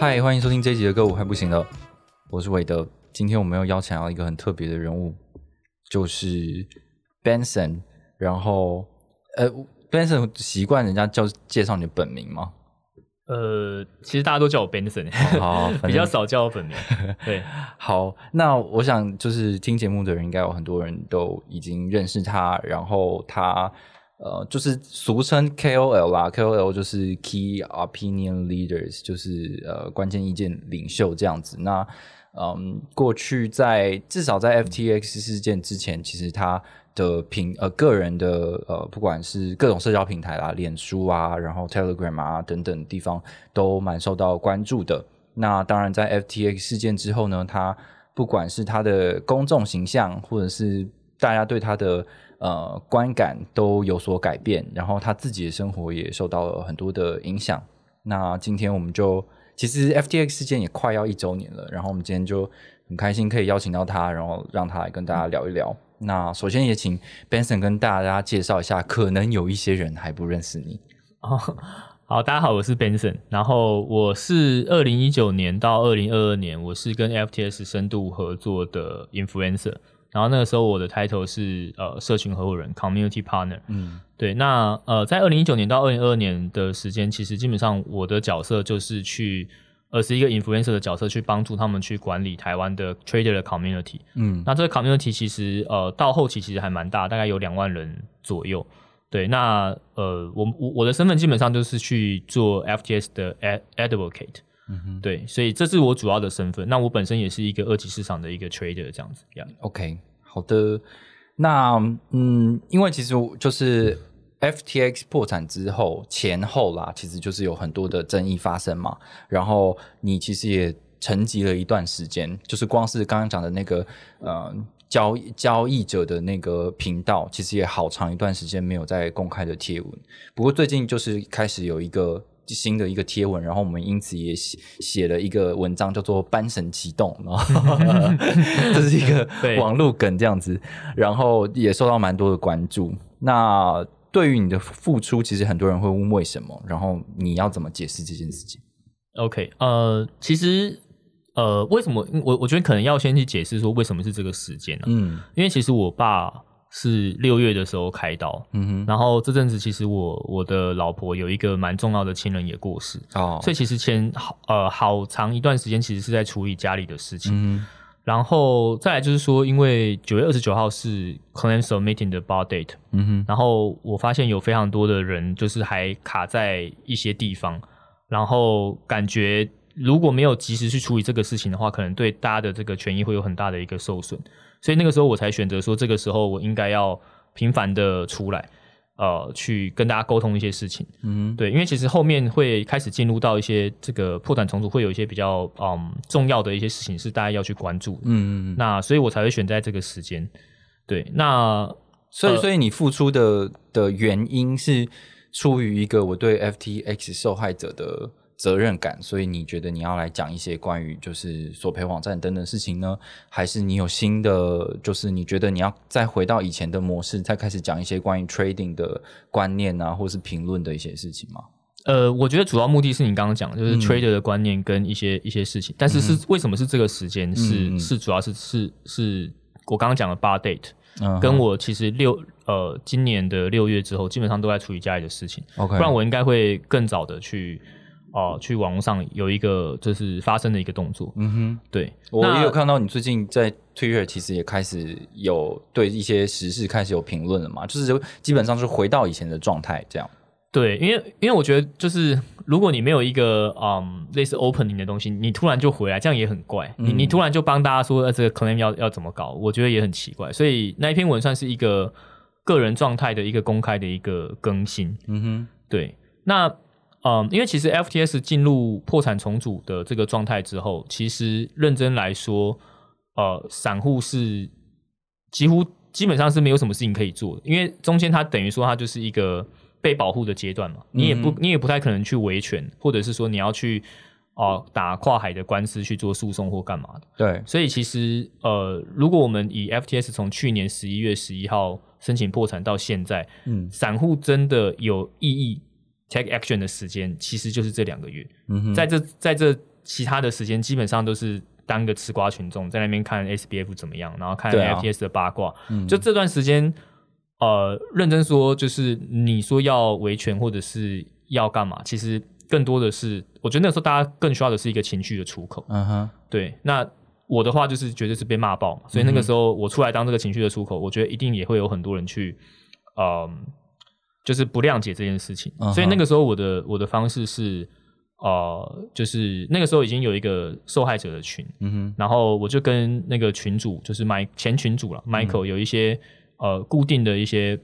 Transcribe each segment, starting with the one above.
嗨，欢迎收听这一集的歌舞还不行了，我是韦德。今天我们要邀请到一个很特别的人物，就是 Benson。然后，呃，Benson 习惯人家叫介绍你的本名吗？呃，其实大家都叫我 Benson，好，比较少叫我本名。对，好，那我想就是听节目的人应该有很多人都已经认识他，然后他。呃，就是俗称 KOL 啦，KOL 就是 Key Opinion Leaders，就是呃关键意见领袖这样子。那嗯，过去在至少在 FTX 事件之前，其实他的平呃个人的呃不管是各种社交平台啦，脸书啊，然后 Telegram 啊等等地方都蛮受到关注的。那当然在 FTX 事件之后呢，他不管是他的公众形象，或者是大家对他的呃，观感都有所改变，然后他自己的生活也受到了很多的影响。那今天我们就，其实 FTX 事件也快要一周年了，然后我们今天就很开心可以邀请到他，然后让他来跟大家聊一聊。那首先也请 Benson 跟大家介绍一下，可能有一些人还不认识你。好，大家好，我是 Benson，然后我是二零一九年到二零二二年，我是跟 FTS 深度合作的 Influencer。然后那个时候我的 title 是呃社群合伙人 community partner，嗯，对，那呃在二零一九年到二零二二年的时间，其实基本上我的角色就是去呃是一个 influencer 的角色，去帮助他们去管理台湾的 trader 的 community，嗯，那这个 community 其实呃到后期其实还蛮大，大概有两万人左右，对，那呃我我我的身份基本上就是去做 FTS 的 advocate。嗯对，所以这是我主要的身份。那我本身也是一个二级市场的一个 trader 这样子。OK，好的。那嗯，因为其实就是 FTX 破产之后前后啦，其实就是有很多的争议发生嘛。然后你其实也沉寂了一段时间，就是光是刚刚讲的那个呃交交易者的那个频道，其实也好长一段时间没有在公开的贴文。不过最近就是开始有一个。新的一个贴文，然后我们因此也写写了一个文章，叫做“班神启动”，这是一个网络梗这样子，然后也受到蛮多的关注。那对于你的付出，其实很多人会问为什么，然后你要怎么解释这件事情？OK，呃，其实呃，为什么我我觉得可能要先去解释说为什么是这个时间呢？嗯，因为其实我爸。是六月的时候开刀，嗯哼，然后这阵子其实我我的老婆有一个蛮重要的亲人也过世，哦，所以其实前好呃好长一段时间其实是在处理家里的事情，嗯，然后再来就是说，因为九月二十九号是 claim submitting 的 bar date，嗯哼，然后我发现有非常多的人就是还卡在一些地方，然后感觉如果没有及时去处理这个事情的话，可能对大家的这个权益会有很大的一个受损。所以那个时候我才选择说，这个时候我应该要频繁的出来，呃，去跟大家沟通一些事情。嗯，对，因为其实后面会开始进入到一些这个破产重组，会有一些比较嗯重要的一些事情是大家要去关注。嗯嗯那所以我才会选在这个时间。对，那所以所以你付出的的原因是出于一个我对 FTX 受害者的。责任感，所以你觉得你要来讲一些关于就是索赔网站等等事情呢？还是你有新的，就是你觉得你要再回到以前的模式，再开始讲一些关于 trading 的观念啊，或是评论的一些事情吗？呃，我觉得主要目的是你刚刚讲，就是 trader 的观念跟一些一些事情。但是是为什么是这个时间？是是主要是是是我刚刚讲的 bar date，跟我其实六呃今年的六月之后，基本上都在处理家里的事情。OK，不然我应该会更早的去。哦，去网络上有一个就是发生的一个动作。嗯哼，对我也有看到你最近在 Twitter 其实也开始有对一些时事开始有评论了嘛，就是基本上是回到以前的状态这样。对，因为因为我觉得就是如果你没有一个嗯类似 opening 的东西，你突然就回来，这样也很怪。你你突然就帮大家说这个 claim 要要怎么搞，我觉得也很奇怪。所以那一篇文算是一个个人状态的一个公开的一个更新。嗯哼，对，那。嗯，因为其实 FTS 进入破产重组的这个状态之后，其实认真来说，呃，散户是几乎基本上是没有什么事情可以做的，因为中间它等于说它就是一个被保护的阶段嘛，你也不你也不太可能去维权，或者是说你要去哦打跨海的官司去做诉讼或干嘛的。对，所以其实呃，如果我们以 FTS 从去年十一月十一号申请破产到现在，嗯，散户真的有意义。Take action 的时间其实就是这两个月，在这在这其他的时间基本上都是当个吃瓜群众在那边看 SBF 怎么样，然后看 FTS 的八卦。就这段时间，呃，认真说，就是你说要维权或者是要干嘛，其实更多的是，我觉得那时候大家更需要的是一个情绪的出口。嗯哼，对。那我的话就是绝对是被骂爆嘛，所以那个时候我出来当这个情绪的出口，我觉得一定也会有很多人去，嗯。就是不谅解这件事情，所以那个时候我的我的方式是，呃，就是那个时候已经有一个受害者的群，嗯哼，然后我就跟那个群主，就是麦前群主了，Michael 有一些呃固定的一些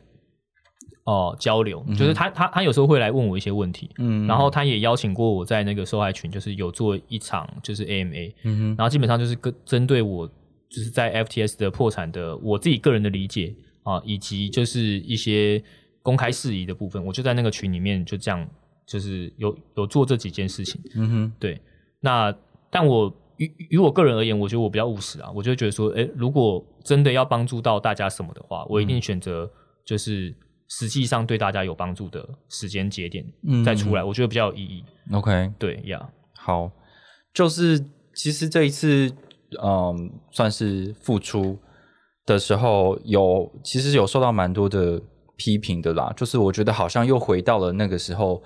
哦交流，就是他他他有时候会来问我一些问题，嗯，然后他也邀请过我在那个受害群，就是有做一场就是 AMA，嗯哼，然后基本上就是跟针对我就是在 FTS 的破产的我自己个人的理解啊，以及就是一些。公开事宜的部分，我就在那个群里面就这样，就是有有做这几件事情。嗯哼，对。那但我于于我个人而言，我觉得我比较务实啊，我就觉得说，哎，如果真的要帮助到大家什么的话，我一定选择就是实际上对大家有帮助的时间节点再出来，我觉得比较有意义。OK，对呀，好，就是其实这一次，嗯，算是付出的时候，有其实有受到蛮多的。批评的啦，就是我觉得好像又回到了那个时候，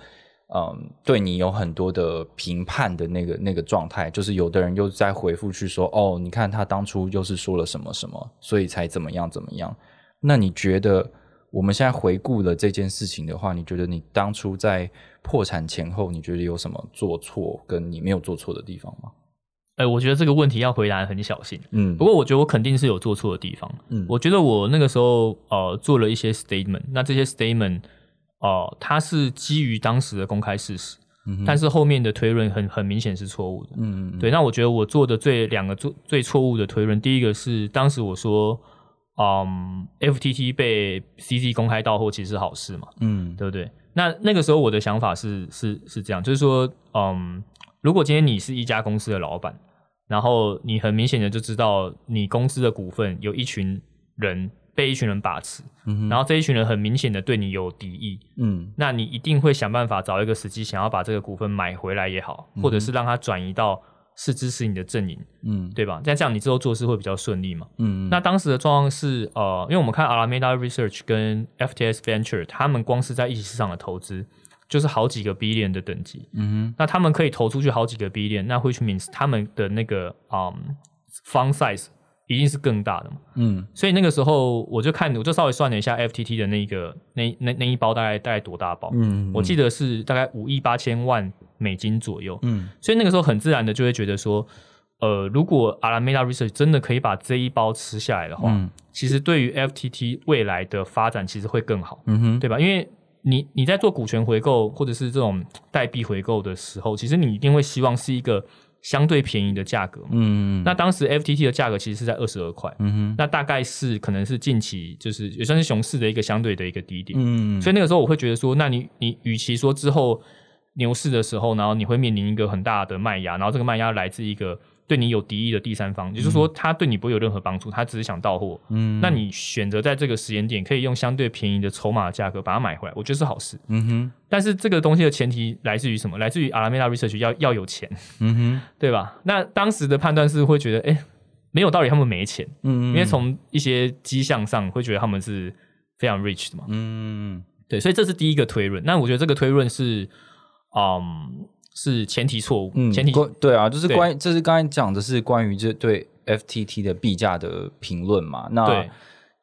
嗯，对你有很多的评判的那个那个状态，就是有的人又在回复去说，哦，你看他当初又是说了什么什么，所以才怎么样怎么样。那你觉得我们现在回顾了这件事情的话，你觉得你当初在破产前后，你觉得有什么做错，跟你没有做错的地方吗？哎，我觉得这个问题要回答很小心。嗯，不过我觉得我肯定是有做错的地方。嗯，我觉得我那个时候呃做了一些 statement，那这些 statement 哦，它是基于当时的公开事实，嗯但是后面的推论很很明显是错误的。嗯嗯，对。那我觉得我做的最两个做最错误的推论，第一个是当时我说，嗯，FTT 被 CC 公开到货其实是好事嘛。嗯，对不对？那那个时候我的想法是是是这样，就是说，嗯，如果今天你是一家公司的老板。然后你很明显的就知道，你公司的股份有一群人被一群人把持，然后这一群人很明显的对你有敌意，嗯，那你一定会想办法找一个时机，想要把这个股份买回来也好，或者是让它转移到是支持你的阵营，嗯，对吧？那这样你之后做事会比较顺利嘛，嗯。那当时的状况是，呃，因为我们看 Alameda Research 跟 FTS Venture，他们光是在一级市场的投资。就是好几个 billion 的等级，嗯哼，那他们可以投出去好几个 billion，那 which means 他们的那个嗯 fund size 一定是更大的嘛，嗯，所以那个时候我就看，我就稍微算了一下 FTT 的那个那那那一包大概大概多大包，嗯，我记得是大概五亿八千万美金左右，嗯，所以那个时候很自然的就会觉得说，呃，如果 Alameda Research 真的可以把这一包吃下来的话，嗯。其实对于 FTT 未来的发展其实会更好，嗯哼，对吧？因为你你在做股权回购或者是这种代币回购的时候，其实你一定会希望是一个相对便宜的价格。嗯，那当时 FTT 的价格其实是在二十二块。嗯哼，那大概是可能是近期就是也算是熊市的一个相对的一个低点。嗯，所以那个时候我会觉得说，那你你与其说之后牛市的时候，然后你会面临一个很大的卖压，然后这个卖压来自一个。对你有敌意的第三方，也就是说，他对你不会有任何帮助，他只是想到货。嗯，那你选择在这个时间点，可以用相对便宜的筹码价格把它买回来，我觉得是好事。嗯哼。但是这个东西的前提来自于什么？来自于 Alameda Research 要要有钱。嗯哼，对吧？那当时的判断是会觉得，哎，没有道理，他们没钱。嗯因为从一些迹象上会觉得他们是非常 rich 的嘛。嗯。对，所以这是第一个推论。那我觉得这个推论是，嗯。是前提错误，嗯前提对啊，就是关，这是刚才讲的是关于这对 FTT 的币价的评论嘛？那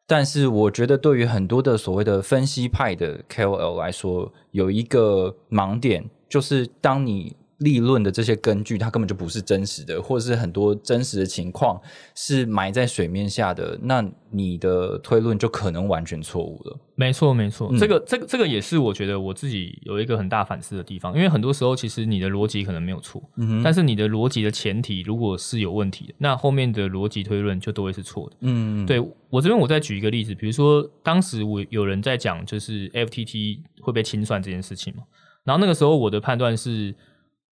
但是我觉得对于很多的所谓的分析派的 KOL 来说，有一个盲点，就是当你立论的这些根据，它根本就不是真实的，或者是很多真实的情况是埋在水面下的，那你的推论就可能完全错误了。没错，没错，这个这个这个也是我觉得我自己有一个很大反思的地方，因为很多时候其实你的逻辑可能没有错，嗯，但是你的逻辑的前提如果是有问题的，那后面的逻辑推论就都会是错的。嗯，对我这边我再举一个例子，比如说当时我有人在讲就是 FTT 会被清算这件事情嘛，然后那个时候我的判断是。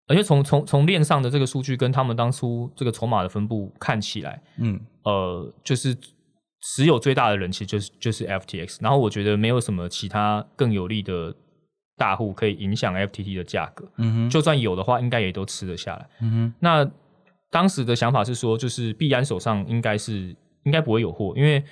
而且从从从链上的这个数据跟他们当初这个筹码的分布看起来，嗯，呃，就是持有最大的人其实就是就是 FTX，然后我觉得没有什么其他更有利的大户可以影响 FTT 的价格，嗯哼，就算有的话，应该也都吃得下来，嗯哼。那当时的想法是说，就是币安手上应该是应该不会有货，因为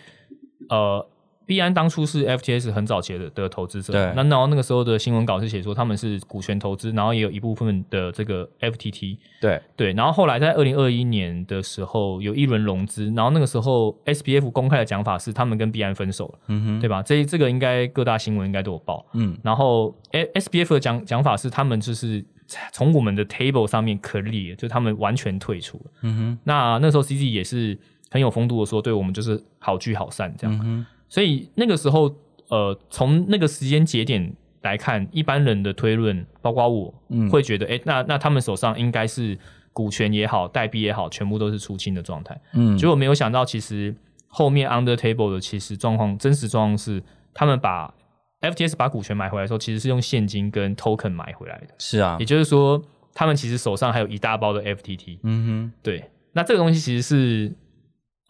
呃。币安当初是 FTS 很早期的的投资者，那然后那个时候的新闻稿是写说他们是股权投资，然后也有一部分的这个 FTT，对。对，然后后来在二零二一年的时候有一轮融资，然后那个时候 SBF 公开的讲法是他们跟币安分手了，嗯哼，对吧？这这个应该各大新闻应该都有报，嗯，然后 SBF 的讲讲法是他们就是从我们的 table 上面 clear，就他们完全退出了，嗯哼，那那时候 CZ 也是很有风度的说，对我们就是好聚好散这样。所以那个时候，呃，从那个时间节点来看，一般人的推论，包括我，会觉得，哎，那那他们手上应该是股权也好，代币也好，全部都是出清的状态。嗯，结果没有想到，其实后面 under table 的其实状况，真实状况是，他们把 FTS 把股权买回来的时候，其实是用现金跟 token 买回来的。是啊，也就是说，他们其实手上还有一大包的 FTT。嗯哼，对，那这个东西其实是，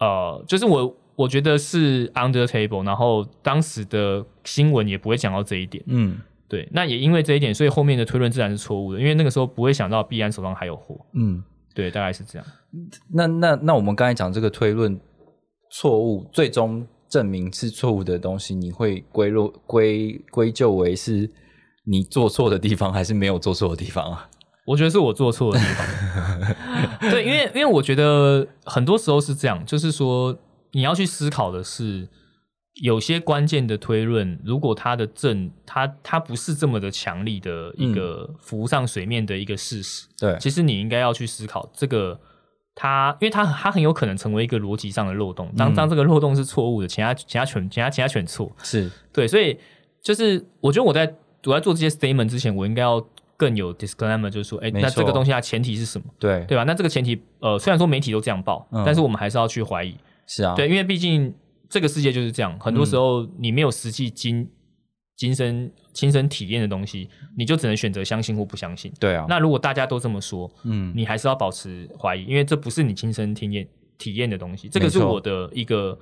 呃，就是我。我觉得是 under table，然后当时的新闻也不会讲到这一点。嗯，对，那也因为这一点，所以后面的推论自然是错误的，因为那个时候不会想到币安手上还有货。嗯，对，大概是这样。那那那我们刚才讲这个推论错误，最终证明是错误的东西，你会归入归归咎为是你做错的地方，还是没有做错的地方啊？我觉得是我做错的地方。对，因为因为我觉得很多时候是这样，就是说。你要去思考的是，有些关键的推论，如果它的证，它它不是这么的强力的一个浮上水面的一个事实，对，其实你应该要去思考这个，它，因为它它很有可能成为一个逻辑上的漏洞，当当这个漏洞是错误的，其他其他全其他其他全错，是。对，所以就是我觉得我在我在做这些 statement 之前，我应该要更有 disclaimer，就是说，哎，那这个东西它前提是什么？对，对吧？那这个前提，呃，虽然说媒体都这样报，但是我们还是要去怀疑。是啊，对，因为毕竟这个世界就是这样，很多时候你没有实际经亲身亲身体验的东西，你就只能选择相信或不相信。对啊，那如果大家都这么说，嗯，你还是要保持怀疑，因为这不是你亲身体验体验的东西。这个是我的一个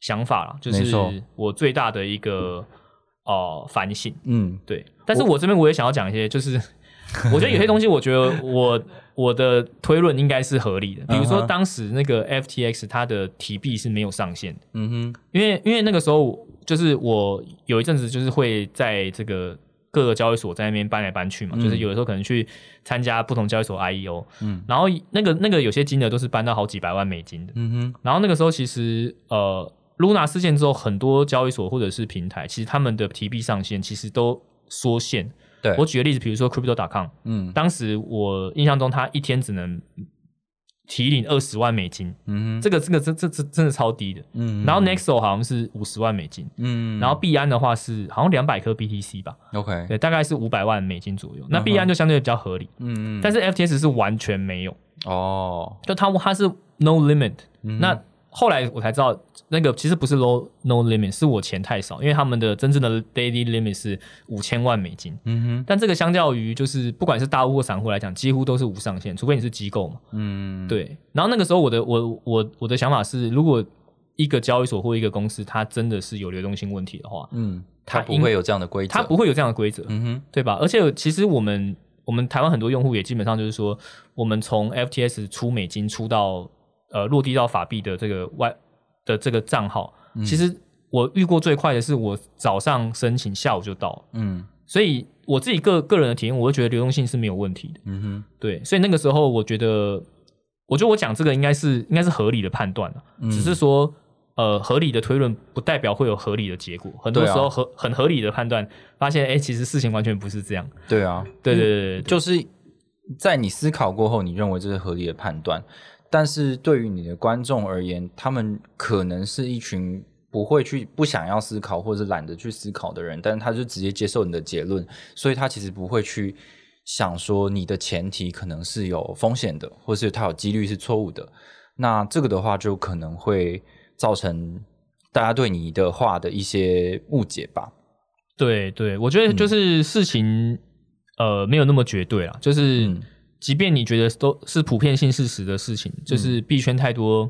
想法了，就是我最大的一个哦反省。嗯，对。但是我这边我也想要讲一些，就是。我觉得有些东西，我觉得我我的推论应该是合理的。比如说，当时那个 FTX 它的提币是没有上限的。嗯哼，因为因为那个时候就是我有一阵子就是会在这个各个交易所在那边搬来搬去嘛，就是有的时候可能去参加不同交易所 IEO。嗯，然后那个那个有些金额都是搬到好几百万美金的。嗯哼，然后那个时候其实呃，Luna 事件之后，很多交易所或者是平台，其实他们的提币上限其实都缩限。对。我举个例子，比如说 Crypto.com，嗯，当时我印象中，他一天只能提领二十万美金，嗯，这个这个这这这真的超低的，嗯，然后 Nexo 好像是五十万美金，嗯，然后币安的话是好像两百颗 BTC 吧，OK，对，大概是五百万美金左右，那币安就相对比较合理，嗯嗯，但是 FTS 是完全没有，哦，就它它是 No Limit，那。后来我才知道，那个其实不是 low no limit，是我钱太少，因为他们的真正的 daily limit 是五千万美金。嗯哼。但这个相较于就是不管是大户或散户来讲，几乎都是无上限，除非你是机构嘛。嗯。对。然后那个时候我的我我我的想法是，如果一个交易所或一个公司它真的是有流动性问题的话，嗯，它不会有这样的规则，它不会有这样的规则。嗯哼。对吧？而且其实我们我们台湾很多用户也基本上就是说，我们从 FTS 出美金出到。呃，落地到法币的这个外的这个账号，其实我遇过最快的是我早上申请，下午就到。嗯，所以我自己个个人的体验，我就觉得流动性是没有问题的。嗯哼，对，所以那个时候我觉得，我觉得我讲这个应该是应该是合理的判断了。只是说，呃，合理的推论不代表会有合理的结果。很多时候合很合理的判断，发现哎，其实事情完全不是这样。对啊，对对对，就是。在你思考过后，你认为这是合理的判断，但是对于你的观众而言，他们可能是一群不会去、不想要思考或者懒得去思考的人，但是他就直接接受你的结论，所以他其实不会去想说你的前提可能是有风险的，或是他有几率是错误的。那这个的话，就可能会造成大家对你的话的一些误解吧。对对，我觉得就是事情，呃，没有那么绝对啦。就是即便你觉得都是普遍性事实的事情，就是币圈太多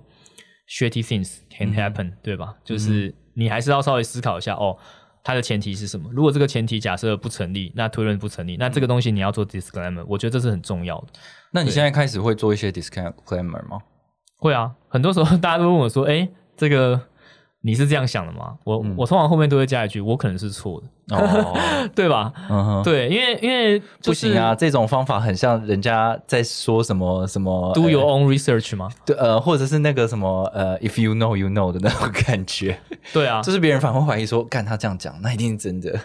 shitty things can happen，对吧？就是你还是要稍微思考一下哦，它的前提是什么？如果这个前提假设不成立，那推论不成立，那这个东西你要做 disclaimer，我觉得这是很重要的。那你现在开始会做一些 disclaimer 吗？会啊，很多时候大家都问我说：“哎，这个。”你是这样想的吗？我我通常后面都会加一句，我可能是错的，哦，对吧？嗯对，因为因为不行啊，这种方法很像人家在说什么什么，do your own research 吗？对，呃，或者是那个什么呃，if you know you know 的那种感觉。对啊，就是别人反会怀疑说，干他这样讲，那一定是真的。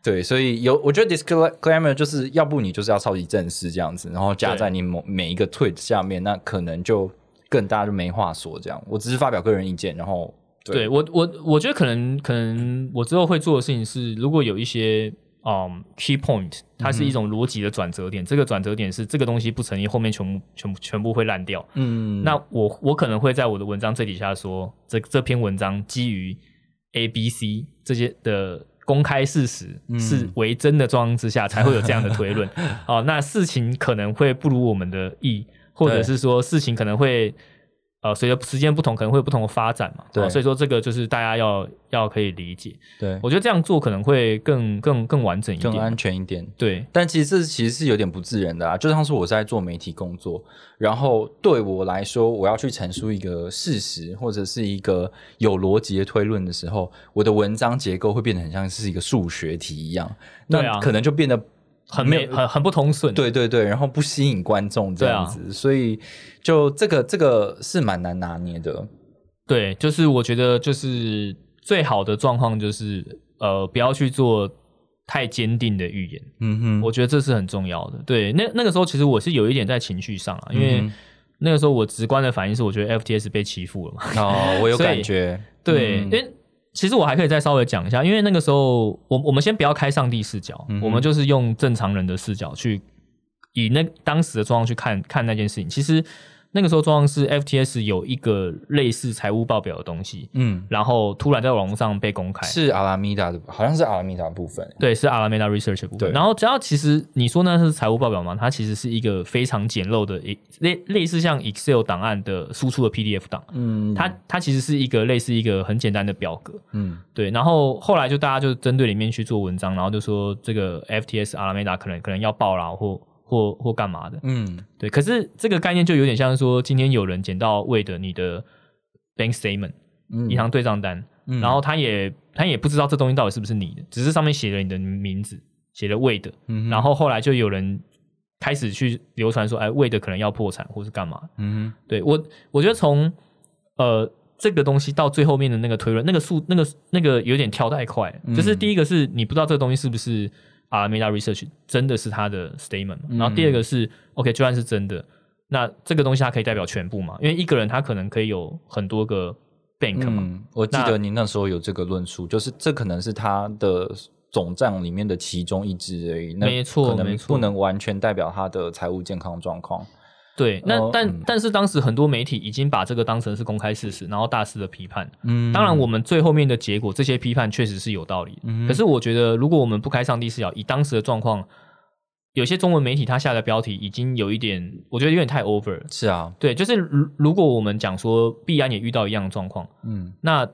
对，所以有我觉得 disclaimer 就是要不你就是要超级正式这样子，然后加在你某每一个 tweet 下面，那可能就更大家就没话说这样。我只是发表个人意见，然后。对我我我觉得可能可能我之后会做的事情是，如果有一些嗯 key point，它是一种逻辑的转折点，这个转折点是这个东西不成立，后面全部全部全部会烂掉。嗯，那我我可能会在我的文章最底下说，这这篇文章基于 A、B、C 这些的公开事实是为真的状况之下，才会有这样的推论。哦，那事情可能会不如我们的意，或者是说事情可能会。呃，随着时间不同，可能会有不同的发展嘛。对，所以说这个就是大家要要可以理解。对，我觉得这样做可能会更更更完整一点，更安全一点。对，但其实这其实是有点不自然的啊。就像是我在做媒体工作，然后对我来说，我要去陈述一个事实或者是一个有逻辑的推论的时候，我的文章结构会变得很像是一个数学题一样。那可能就变得。很没很很不通顺，对对对，然后不吸引观众这样子，所以就这个这个是蛮难拿捏的。对，就是我觉得就是最好的状况就是呃不要去做太坚定的预言。嗯哼，我觉得这是很重要的。对，那那个时候其实我是有一点在情绪上啊，因为那个时候我直观的反应是我觉得 FTS 被欺负了嘛。哦，我有 感觉。对，因为。其实我还可以再稍微讲一下，因为那个时候，我我们先不要开上帝视角，我们就是用正常人的视角去以那当时的状况去看看那件事情。其实。那个时候状况是 FTS 有一个类似财务报表的东西，嗯，然后突然在网络上被公开，是阿拉米达的，好像是阿拉米达部分，对，是阿拉米达 Research 部分。然后只要其实你说那是财务报表吗？它其实是一个非常简陋的类类似像 Excel 档案的输出的 PDF 档，嗯，它它其实是一个类似一个很简单的表格，嗯，对。然后后来就大家就针对里面去做文章，然后就说这个 FTS 阿拉米达可能可能要爆了或。或或干嘛的？嗯，对。可是这个概念就有点像说，今天有人捡到魏的你的 bank statement，银行对账单，然后他也他也不知道这东西到底是不是你的，只是上面写了你的名字，写了魏的。然后后来就有人开始去流传说，哎，魏的可能要破产或是干嘛？嗯，对我我觉得从呃这个东西到最后面的那个推论，那个数那个那个有点跳太快，就是第一个是你不知道这个东西是不是。啊，Meta Research 真的是他的 statement，然后第二个是 OK，就算是真的，那这个东西它可以代表全部嘛？因为一个人他可能可以有很多个 bank 嘛。我记得您那时候有这个论述，就是这可能是他的总账里面的其中一支而已，没错，可能不能完全代表他的财务健康状况。对，那但但是当时很多媒体已经把这个当成是公开事实，然后大肆的批判。嗯，当然我们最后面的结果，这些批判确实是有道理。嗯，可是我觉得，如果我们不开上帝视角，以当时的状况，有些中文媒体他下的标题已经有一点，我觉得有点太 over。是啊，对，就是如如果我们讲说必安也遇到一样的状况，嗯，那。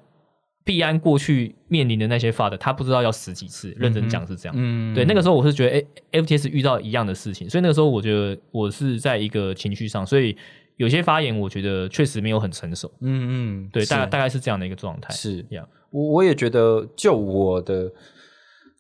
币安过去面临的那些发的，他不知道要死几次。认真讲是这样。嗯，对，那个时候我是觉得，哎，FTS 遇到一样的事情，所以那个时候我觉得我是在一个情绪上，所以有些发言我觉得确实没有很成熟。嗯嗯，对，大大概是这样的一个状态。是这样，我我也觉得，就我的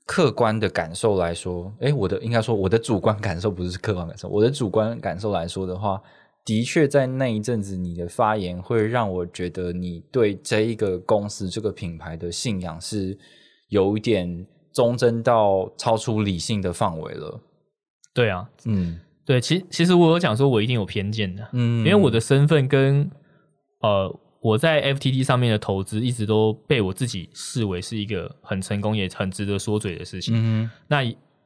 客观的感受来说，哎，我的应该说我的主观感受不是客观感受，我的主观感受来说的话。的确，在那一阵子，你的发言会让我觉得你对这一个公司、这个品牌的信仰是有一点忠贞到超出理性的范围了。对啊，嗯，对，其其实我有讲说，我一定有偏见的，嗯，因为我的身份跟呃我在 FTT 上面的投资，一直都被我自己视为是一个很成功也很值得说嘴的事情。嗯，那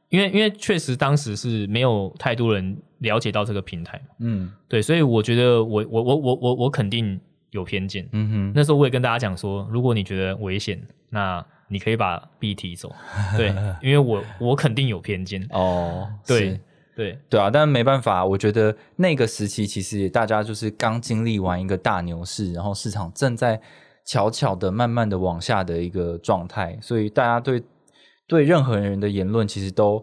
因为因为确实当时是没有太多人了解到这个平台，嗯，对，所以我觉得我我我我我我肯定有偏见。嗯哼，那时候我也跟大家讲说，如果你觉得危险，那你可以把 B 提走。对，因为我我肯定有偏见。哦，对。对对啊，但没办法，我觉得那个时期其实大家就是刚经历完一个大牛市，然后市场正在悄悄的、慢慢的往下的一个状态，所以大家对对任何人的言论其实都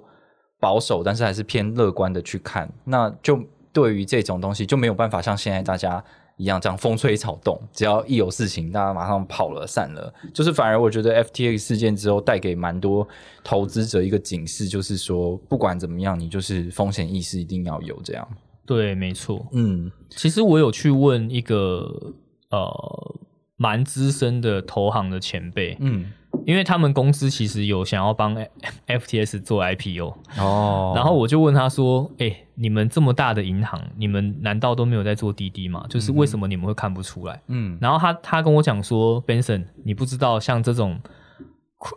保守，但是还是偏乐观的去看。那就对于这种东西就没有办法像现在大家。一样这样风吹草动，只要一有事情，大家马上跑了散了。就是反而我觉得 FTX 事件之后带给蛮多投资者一个警示，就是说不管怎么样，你就是风险意识一定要有。这样对，没错。嗯，其实我有去问一个呃蛮资深的投行的前辈，嗯。因为他们公司其实有想要帮 FTS 做 IPO 哦，然后我就问他说：“哎，你们这么大的银行，你们难道都没有在做滴滴吗？就是为什么你们会看不出来？”嗯，然后他他跟我讲说：“Benson，你不知道像这种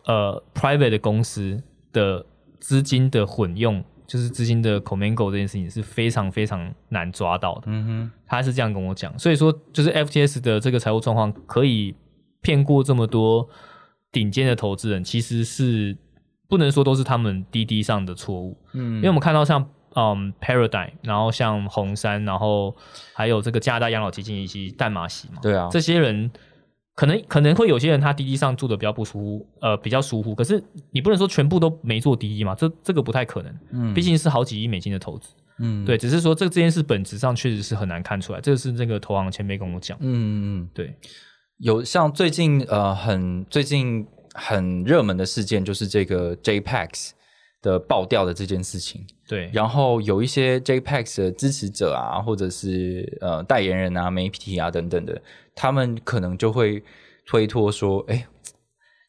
呃 private 的公司的资金的混用，就是资金的 commingle 这件事情是非常非常难抓到的。”嗯哼，他是这样跟我讲，所以说就是 FTS 的这个财务状况可以骗过这么多。顶尖的投资人其实是不能说都是他们滴滴上的错误，嗯，因为我们看到像嗯 Paradigm，然后像红杉，然后还有这个加拿大养老基金以及淡马锡嘛，对啊，这些人可能可能会有些人他滴滴上做的比较不舒服，呃，比较疏忽，可是你不能说全部都没做滴滴嘛，这这个不太可能，嗯，毕竟是好几亿美金的投资，嗯，对，只是说这这件事本质上确实是很难看出来，这个是那个投行前辈跟我讲，嗯嗯，对。有像最近呃很最近很热门的事件，就是这个 JPEX 的爆掉的这件事情。对，然后有一些 JPEX 的支持者啊，或者是呃代言人啊、媒体啊等等的，他们可能就会推脱说：“哎，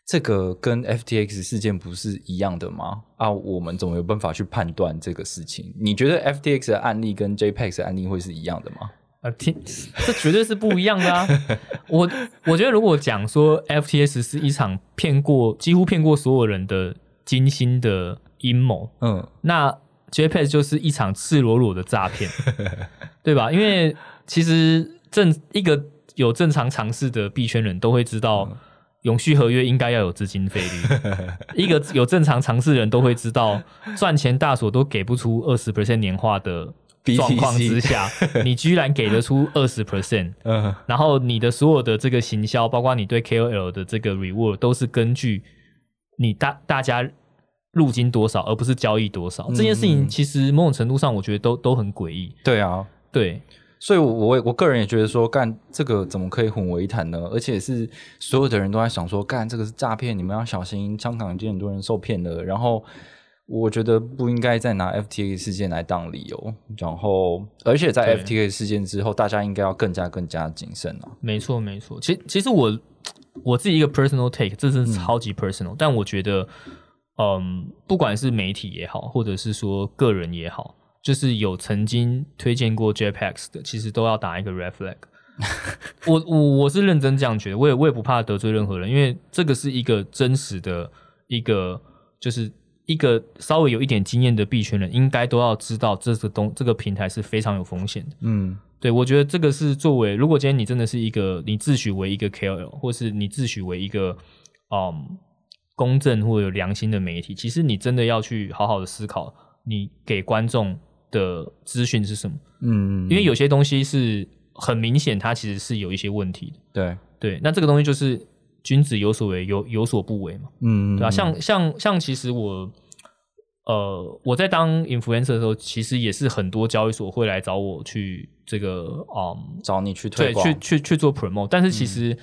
这个跟 FTX 事件不是一样的吗？啊，我们怎么有办法去判断这个事情？你觉得 FTX 的案例跟 JPEX 的案例会是一样的吗？”啊，听，这绝对是不一样的啊！我我觉得，如果讲说 FTS 是一场骗过几乎骗过所有人的精心的阴谋，嗯，那 JPS 就是一场赤裸裸的诈骗，对吧？因为其实正一个有正常尝试的币圈人都会知道，永续合约应该要有资金费率，一个有正常尝试人都会知道，赚钱大所都给不出二十 percent 年化的。状况之下，你居然给得出二十 percent，嗯，然后你的所有的这个行销，包括你对 KOL 的这个 reward，都是根据你大大家入金多少，而不是交易多少。这件事情其实某种程度上，我觉得都都很诡异。对啊，对，所以，我我我个人也觉得说，干这个怎么可以混为一谈呢？而且是所有的人都在想说，干这个是诈骗，你们要小心。香港已经很多人受骗了，然后。我觉得不应该再拿 FTA 事件来当理由，然后，而且在 FTA 事件之后，大家应该要更加更加谨慎了。没错，没错。其实，其实我我自己一个 personal take，这是超级 personal，但我觉得，嗯，不管是媒体也好，或者是说个人也好，就是有曾经推荐过 JPEX 的，其实都要打一个 red flag。我我我是认真这样觉得，我也我也不怕得罪任何人，因为这个是一个真实的一个就是。一个稍微有一点经验的币圈人，应该都要知道这个东这个平台是非常有风险的。嗯，对，我觉得这个是作为，如果今天你真的是一个你自诩为一个 KOL，或是你自诩为一个嗯公正或有良心的媒体，其实你真的要去好好的思考，你给观众的资讯是什么。嗯，因为有些东西是很明显，它其实是有一些问题的。对对，那这个东西就是。君子有所为，有有所不为嘛？嗯，对吧？像像像，其实我，呃，我在当 influencer 的时候，其实也是很多交易所会来找我去这个，嗯，找你去推广，去去去做 promote。但是其实，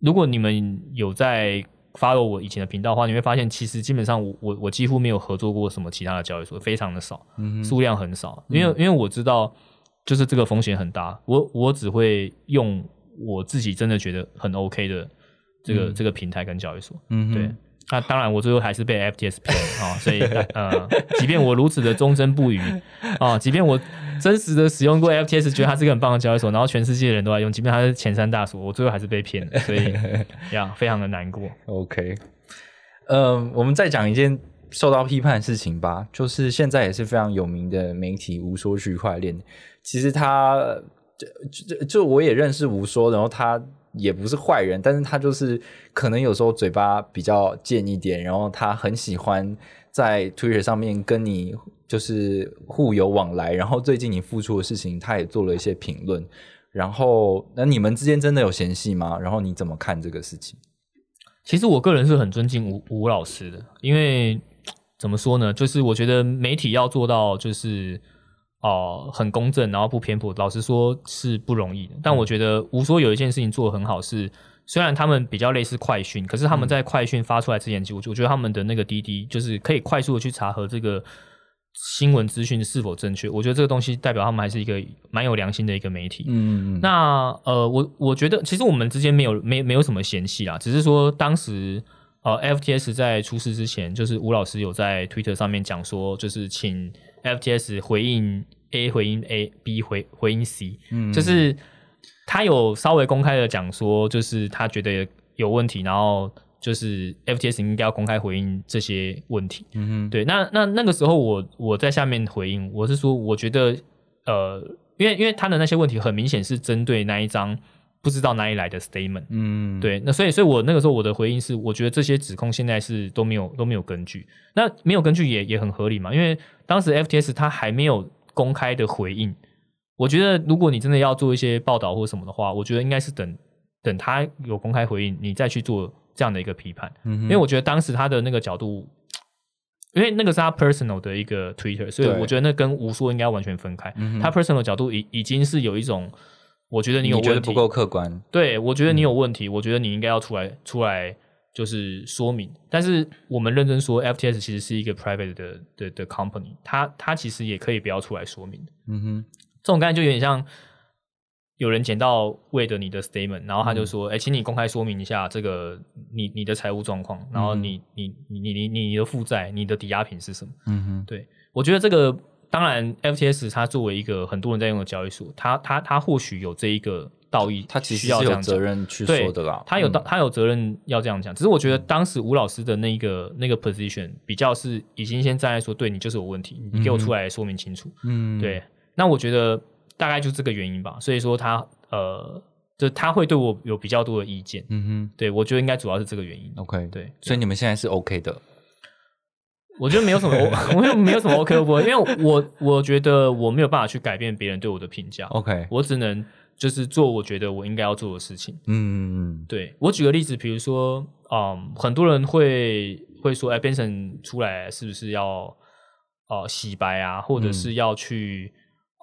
如果你们有在 follow 我以前的频道的话，你会发现，其实基本上我我我几乎没有合作过什么其他的交易所，非常的少，数量很少。因为因为我知道，就是这个风险很大，我我只会用我自己真的觉得很 OK 的。这个这个平台跟交易所，嗯，对，那当然，我最后还是被 FTS 骗啊，所以呃，即便我如此的忠贞不渝啊，即便我真实的使用过 FTS，觉得它是个很棒的交易所，然后全世界的人都在用，即便它是前三大所，我最后还是被骗了，所以呀，非常的难过。OK，呃，我们再讲一件受到批判的事情吧，就是现在也是非常有名的媒体无说区块链，其实他就就就我也认识无说，然后他。也不是坏人，但是他就是可能有时候嘴巴比较贱一点，然后他很喜欢在 Twitter 上面跟你就是互有往来，然后最近你付出的事情，他也做了一些评论，然后那你们之间真的有嫌隙吗？然后你怎么看这个事情？其实我个人是很尊敬吴吴老师的，因为怎么说呢，就是我觉得媒体要做到就是。哦，很公正，然后不偏颇，老实说是不容易的。但我觉得吴说有一件事情做的很好，是虽然他们比较类似快讯，可是他们在快讯发出来之前，我我觉得他们的那个滴滴就是可以快速的去查核这个新闻资讯是否正确。我觉得这个东西代表他们还是一个蛮有良心的一个媒体。嗯嗯嗯。那呃，我我觉得其实我们之间没有没没有什么嫌隙啦，只是说当时呃，FTS 在出事之前，就是吴老师有在 Twitter 上面讲说，就是请 FTS 回应。A 回应 A，B 回回应 C，嗯，就是他有稍微公开的讲说，就是他觉得有问题，然后就是 FTS 应该要公开回应这些问题，嗯哼，对，那那那个时候我我在下面回应，我是说我觉得呃，因为因为他的那些问题很明显是针对那一张不知道哪里来的 statement，嗯，对，那所以所以我那个时候我的回应是，我觉得这些指控现在是都没有都没有根据，那没有根据也也很合理嘛，因为当时 FTS 他还没有。公开的回应，我觉得如果你真的要做一些报道或什么的话，我觉得应该是等等他有公开回应，你再去做这样的一个批判。嗯，因为我觉得当时他的那个角度，因为那个是他 personal 的一个 Twitter，所以我觉得那跟无说应该完全分开。他 personal 角度已已经是有一种，我觉得你有问题不够客观。对，我觉得你有问题，我觉得你应该要出来出来。就是说明，但是我们认真说，FTS 其实是一个 private 的的的 company，它它其实也可以不要出来说明嗯哼，这种概念就有点像有人捡到为的你的 statement，然后他就说，哎，请你公开说明一下这个你你的财务状况，然后你你你你你你的负债，你的抵押品是什么？嗯哼，对我觉得这个当然，FTS 它作为一个很多人在用的交易所，它它它或许有这一个。道义，他其实要有责任去说的啦。他有他有责任要这样讲。只是我觉得当时吴老师的那个那个 position 比较是已经先站在说，对你就是有问题，你给我出来说明清楚。嗯，对。那我觉得大概就这个原因吧。所以说他呃，就他会对我有比较多的意见。嗯哼，对我觉得应该主要是这个原因。OK，对。所以你们现在是 OK 的？我觉得没有什么，我 没有没有什么 OK 不？因为我我觉得我没有办法去改变别人对我的评价。OK，我只能。就是做我觉得我应该要做的事情。嗯嗯嗯，对我举个例子，比如说，嗯，很多人会会说，哎，Benson 出来是不是要呃洗白啊，或者是要去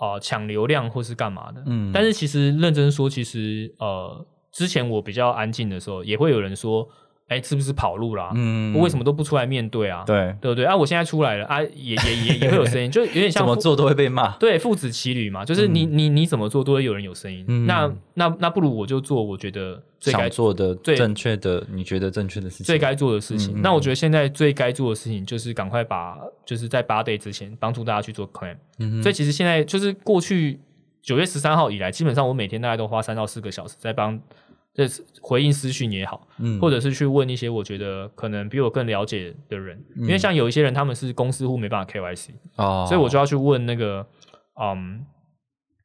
呃抢流量，或是干嘛的？嗯，但是其实认真说，其实呃，之前我比较安静的时候，也会有人说。哎，是不是跑路啦？嗯，为什么都不出来面对啊？对，对不对？啊，我现在出来了啊，也也也也会有声音，就有点像怎么做都会被骂。对，父子骑驴嘛，就是你你你怎么做都会有人有声音。那那那不如我就做我觉得最该做的、最正确的，你觉得正确的事情，最该做的事情。那我觉得现在最该做的事情就是赶快把，就是在八 day 之前帮助大家去做 claim。所以其实现在就是过去九月十三号以来，基本上我每天大概都花三到四个小时在帮。这是回应私讯也好，嗯，或者是去问一些我觉得可能比我更了解的人，因为像有一些人他们是公司户没办法 KYC 哦，所以我就要去问那个嗯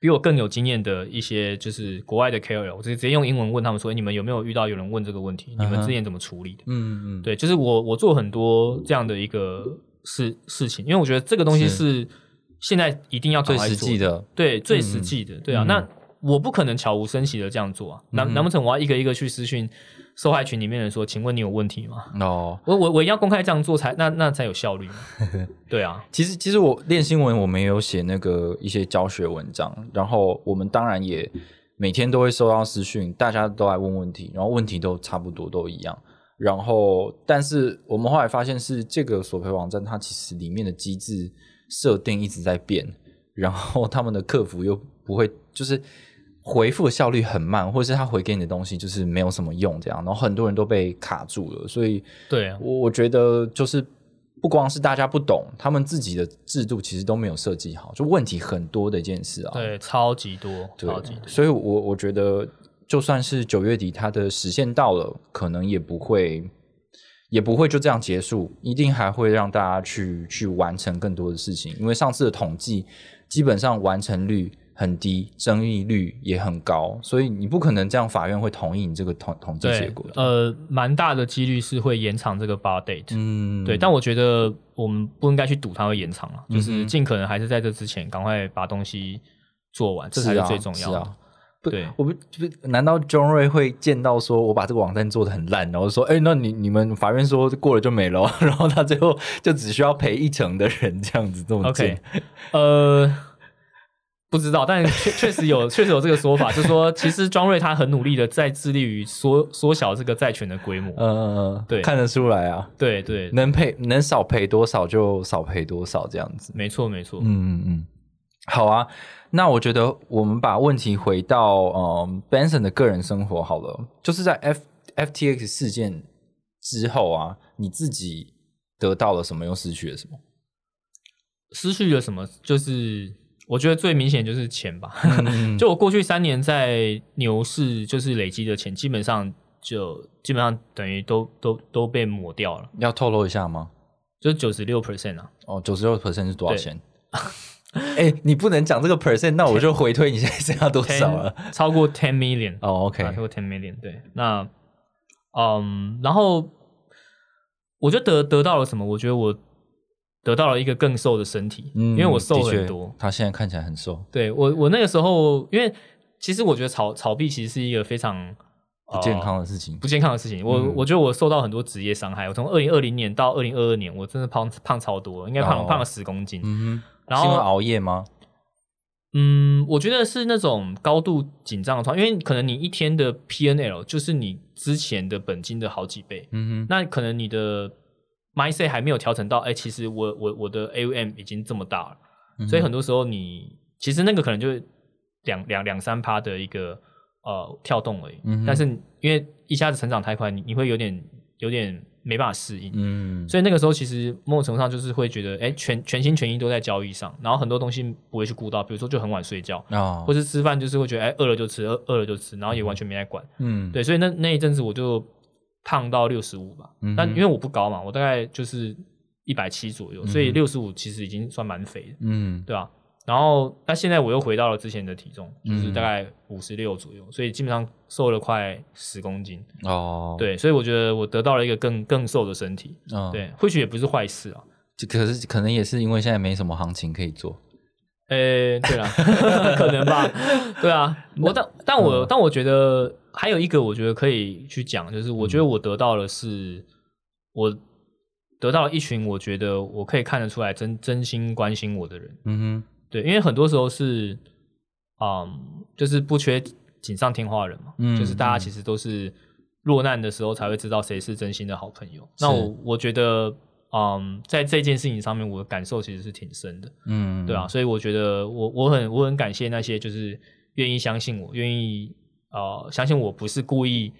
比我更有经验的一些就是国外的 KOL，我直接用英文问他们说，你们有没有遇到有人问这个问题？你们之前怎么处理的？嗯嗯，对，就是我我做很多这样的一个事事情，因为我觉得这个东西是。现在一定要最实际的，对，最实际的，对啊，那。我不可能悄无声息的这样做啊！难难不成我要一个一个去私讯受害群里面人说，请问你有问题吗？哦，我我我一定要公开这样做才那那才有效率。对啊，其实其实我练新闻，我没有写那个一些教学文章，然后我们当然也每天都会收到私讯，大家都来问问题，然后问题都差不多都一样。然后，但是我们后来发现是这个索赔网站，它其实里面的机制设定一直在变，然后他们的客服又不会就是。回复的效率很慢，或者是他回给你的东西就是没有什么用，这样，然后很多人都被卡住了。所以，对我我觉得就是不光是大家不懂，他们自己的制度其实都没有设计好，就问题很多的一件事啊。对，超级多，超级多。所以，我我觉得就算是九月底它的时限到了，可能也不会。也不会就这样结束，一定还会让大家去去完成更多的事情。因为上次的统计基本上完成率很低，争议率也很高，所以你不可能这样，法院会同意你这个统统计结果。呃，蛮大的几率是会延长这个 bar date。嗯，对。但我觉得我们不应该去赌它会延长了，就是尽可能还是在这之前赶快把东西做完，这才是最重要的。对，我不不，难道 John Ray 会见到说，我把这个网站做的很烂，然后说，哎，那你你们法院说过了就没了，然后他最后就只需要赔一成的人这样子这么 OK，呃，不知道，但确确实有确实有这个说法，就是说，其实 John Ray 他很努力的在致力于缩缩小这个债权的规模。嗯嗯嗯，对，看得出来啊，对对，能赔能少赔多少就少赔多少这样子。没错没错，嗯嗯嗯，好啊。那我觉得我们把问题回到嗯，Benson 的个人生活好了，就是在 F FTX 事件之后啊，你自己得到了什么，又失去了什么？失去了什么？就是我觉得最明显就是钱吧。就我过去三年在牛市就是累积的钱，基本上就基本上等于都都都被抹掉了。要透露一下吗？就九十六 percent 啊。哦，九十六 percent 是多少钱？哎，你不能讲这个 percent，那我就回推你现在剩下多少了？超过 ten million 哦，OK，超过 ten million。对，那嗯，然后我就得得到了什么？我觉得我得到了一个更瘦的身体，嗯因为我瘦很多。他现在看起来很瘦。对我，我那个时候，因为其实我觉得炒炒币其实是一个非常不健康的事情，不健康的事情。我我觉得我受到很多职业伤害。我从二零二零年到二零二二年，我真的胖胖超多，应该胖胖了十公斤。嗯哼。是因为熬夜吗？嗯，我觉得是那种高度紧张的状态，因为可能你一天的 P N L 就是你之前的本金的好几倍。嗯哼，那可能你的 mindset 还没有调整到，哎，其实我我我的 A U M 已经这么大了，所以很多时候你其实那个可能就两两两三趴的一个呃跳动而已。嗯，但是因为一下子成长太快，你你会有点有点。没办法适应，嗯，所以那个时候其实某种程度上就是会觉得，哎，全全心全意都在交易上，然后很多东西不会去顾到，比如说就很晚睡觉啊，或是吃饭就是会觉得，哎，饿了就吃，饿饿了就吃，然后也完全没在管，嗯，对，所以那那一阵子我就胖到六十五吧，但因为我不高嘛，我大概就是一百七左右，所以六十五其实已经算蛮肥的，嗯，对吧？然后，但现在我又回到了之前的体重，就是大概五十六左右，所以基本上瘦了快十公斤哦。对，所以我觉得我得到了一个更更瘦的身体，对，或许也不是坏事啊。可是可能也是因为现在没什么行情可以做。诶，对啊，可能吧。对啊，我但但我但我觉得还有一个，我觉得可以去讲，就是我觉得我得到的是，我得到了一群我觉得我可以看得出来真真心关心我的人。嗯哼。对，因为很多时候是，嗯，就是不缺锦上添花人嘛，就是大家其实都是落难的时候才会知道谁是真心的好朋友。那我我觉得，嗯，在这件事情上面，我的感受其实是挺深的，嗯，对啊，所以我觉得我我很我很感谢那些就是愿意相信我，愿意呃相信我不是故意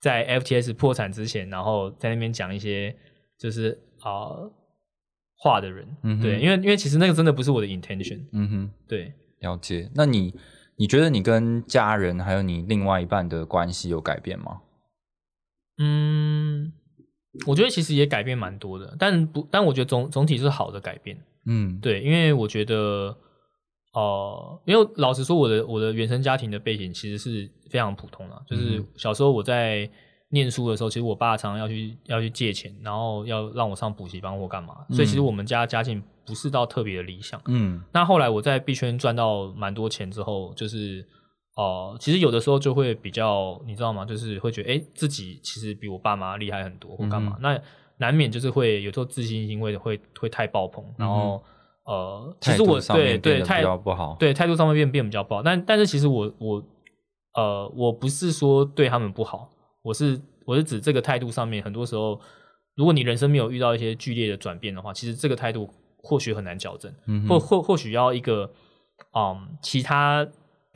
在 FTS 破产之前，然后在那边讲一些就是啊。话的人，嗯对，因为因为其实那个真的不是我的 intention，嗯哼，对，了解。那你你觉得你跟家人还有你另外一半的关系有改变吗？嗯，我觉得其实也改变蛮多的，但不，但我觉得总总体是好的改变。嗯，对，因为我觉得，哦，因为老实说，我的我的原生家庭的背景其实是非常普通的，就是小时候我在。念书的时候，其实我爸常常要去要去借钱，然后要让我上补习班或干嘛，所以其实我们家家境不是到特别的理想。嗯，那后来我在币圈赚到蛮多钱之后，就是哦，其实有的时候就会比较，你知道吗？就是会觉得，哎，自己其实比我爸妈厉害很多或干嘛，那难免就是会有时候自信心会会会太爆棚，然后呃，其实我对对态度不好，对态度上面变变比较不好，但但是其实我我呃，我不是说对他们不好。我是我是指这个态度上面，很多时候，如果你人生没有遇到一些剧烈的转变的话，其实这个态度或许很难矫正，或或或许要一个嗯其他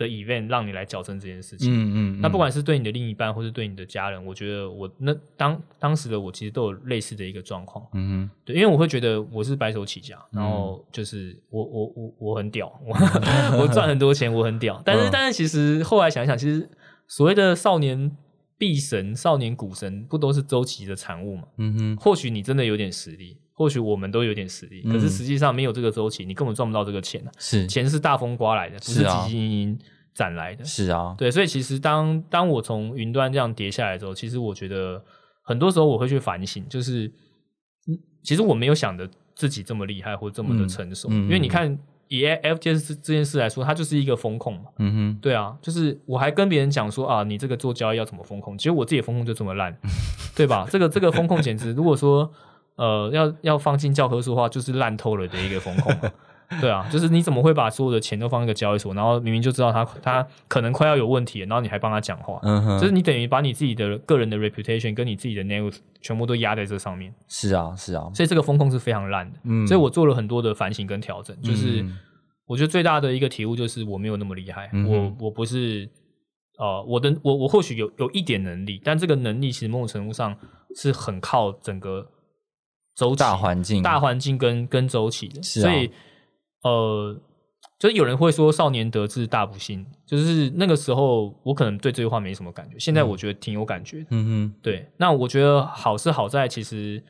的 event 让你来矫正这件事情。嗯嗯。那不管是对你的另一半，或是对你的家人，我觉得我那当当时的我其实都有类似的一个状况。嗯哼。对，因为我会觉得我是白手起家，然后就是我我我我很屌，我赚很多钱，我很屌。但是但是其实后来想想，其实所谓的少年币神、少年股神，不都是周期的产物嘛？嗯哼。或许你真的有点实力。或许我们都有点实力，可是实际上没有这个周期，你根本赚不到这个钱是钱是大风刮来的，不是基金攒来的。是啊，对，所以其实当当我从云端这样跌下来之后，其实我觉得很多时候我会去反省，就是嗯，其实我没有想的自己这么厉害或这么的成熟，因为你看以 FTS 这件事来说，它就是一个风控嘛。嗯哼，对啊，就是我还跟别人讲说啊，你这个做交易要怎么风控，其实我自己风控就这么烂，对吧？这个这个风控简直，如果说。呃，要要放进教科书的话，就是烂透了的一个风控，对啊，就是你怎么会把所有的钱都放一个交易所，然后明明就知道他他可能快要有问题，然后你还帮他讲话，嗯哼，就是你等于把你自己的个人的 reputation 跟你自己的 name 全部都压在这上面。是啊，是啊，所以这个风控是非常烂的。嗯，所以我做了很多的反省跟调整，就是我觉得最大的一个体悟就是我没有那么厉害，我我不是呃，我的我我或许有有一点能力，但这个能力其实某种程度上是很靠整个。周大环境、大环境跟跟周期的，所以呃，就是有人会说“少年得志大不幸”，就是那个时候我可能对这句话没什么感觉，现在我觉得挺有感觉。嗯哼，对。那我觉得好是好在，其实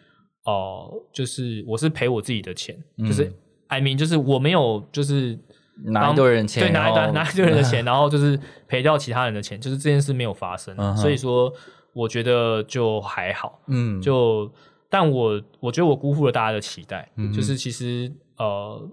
哦，就是我是赔我自己的钱，就是艾明，就是我没有就是拿一堆人钱，对，拿一堆拿一堆人的钱，然后就是赔掉其他人的钱，就是这件事没有发生，所以说我觉得就还好。嗯，就。但我我觉得我辜负了大家的期待，就是其实呃，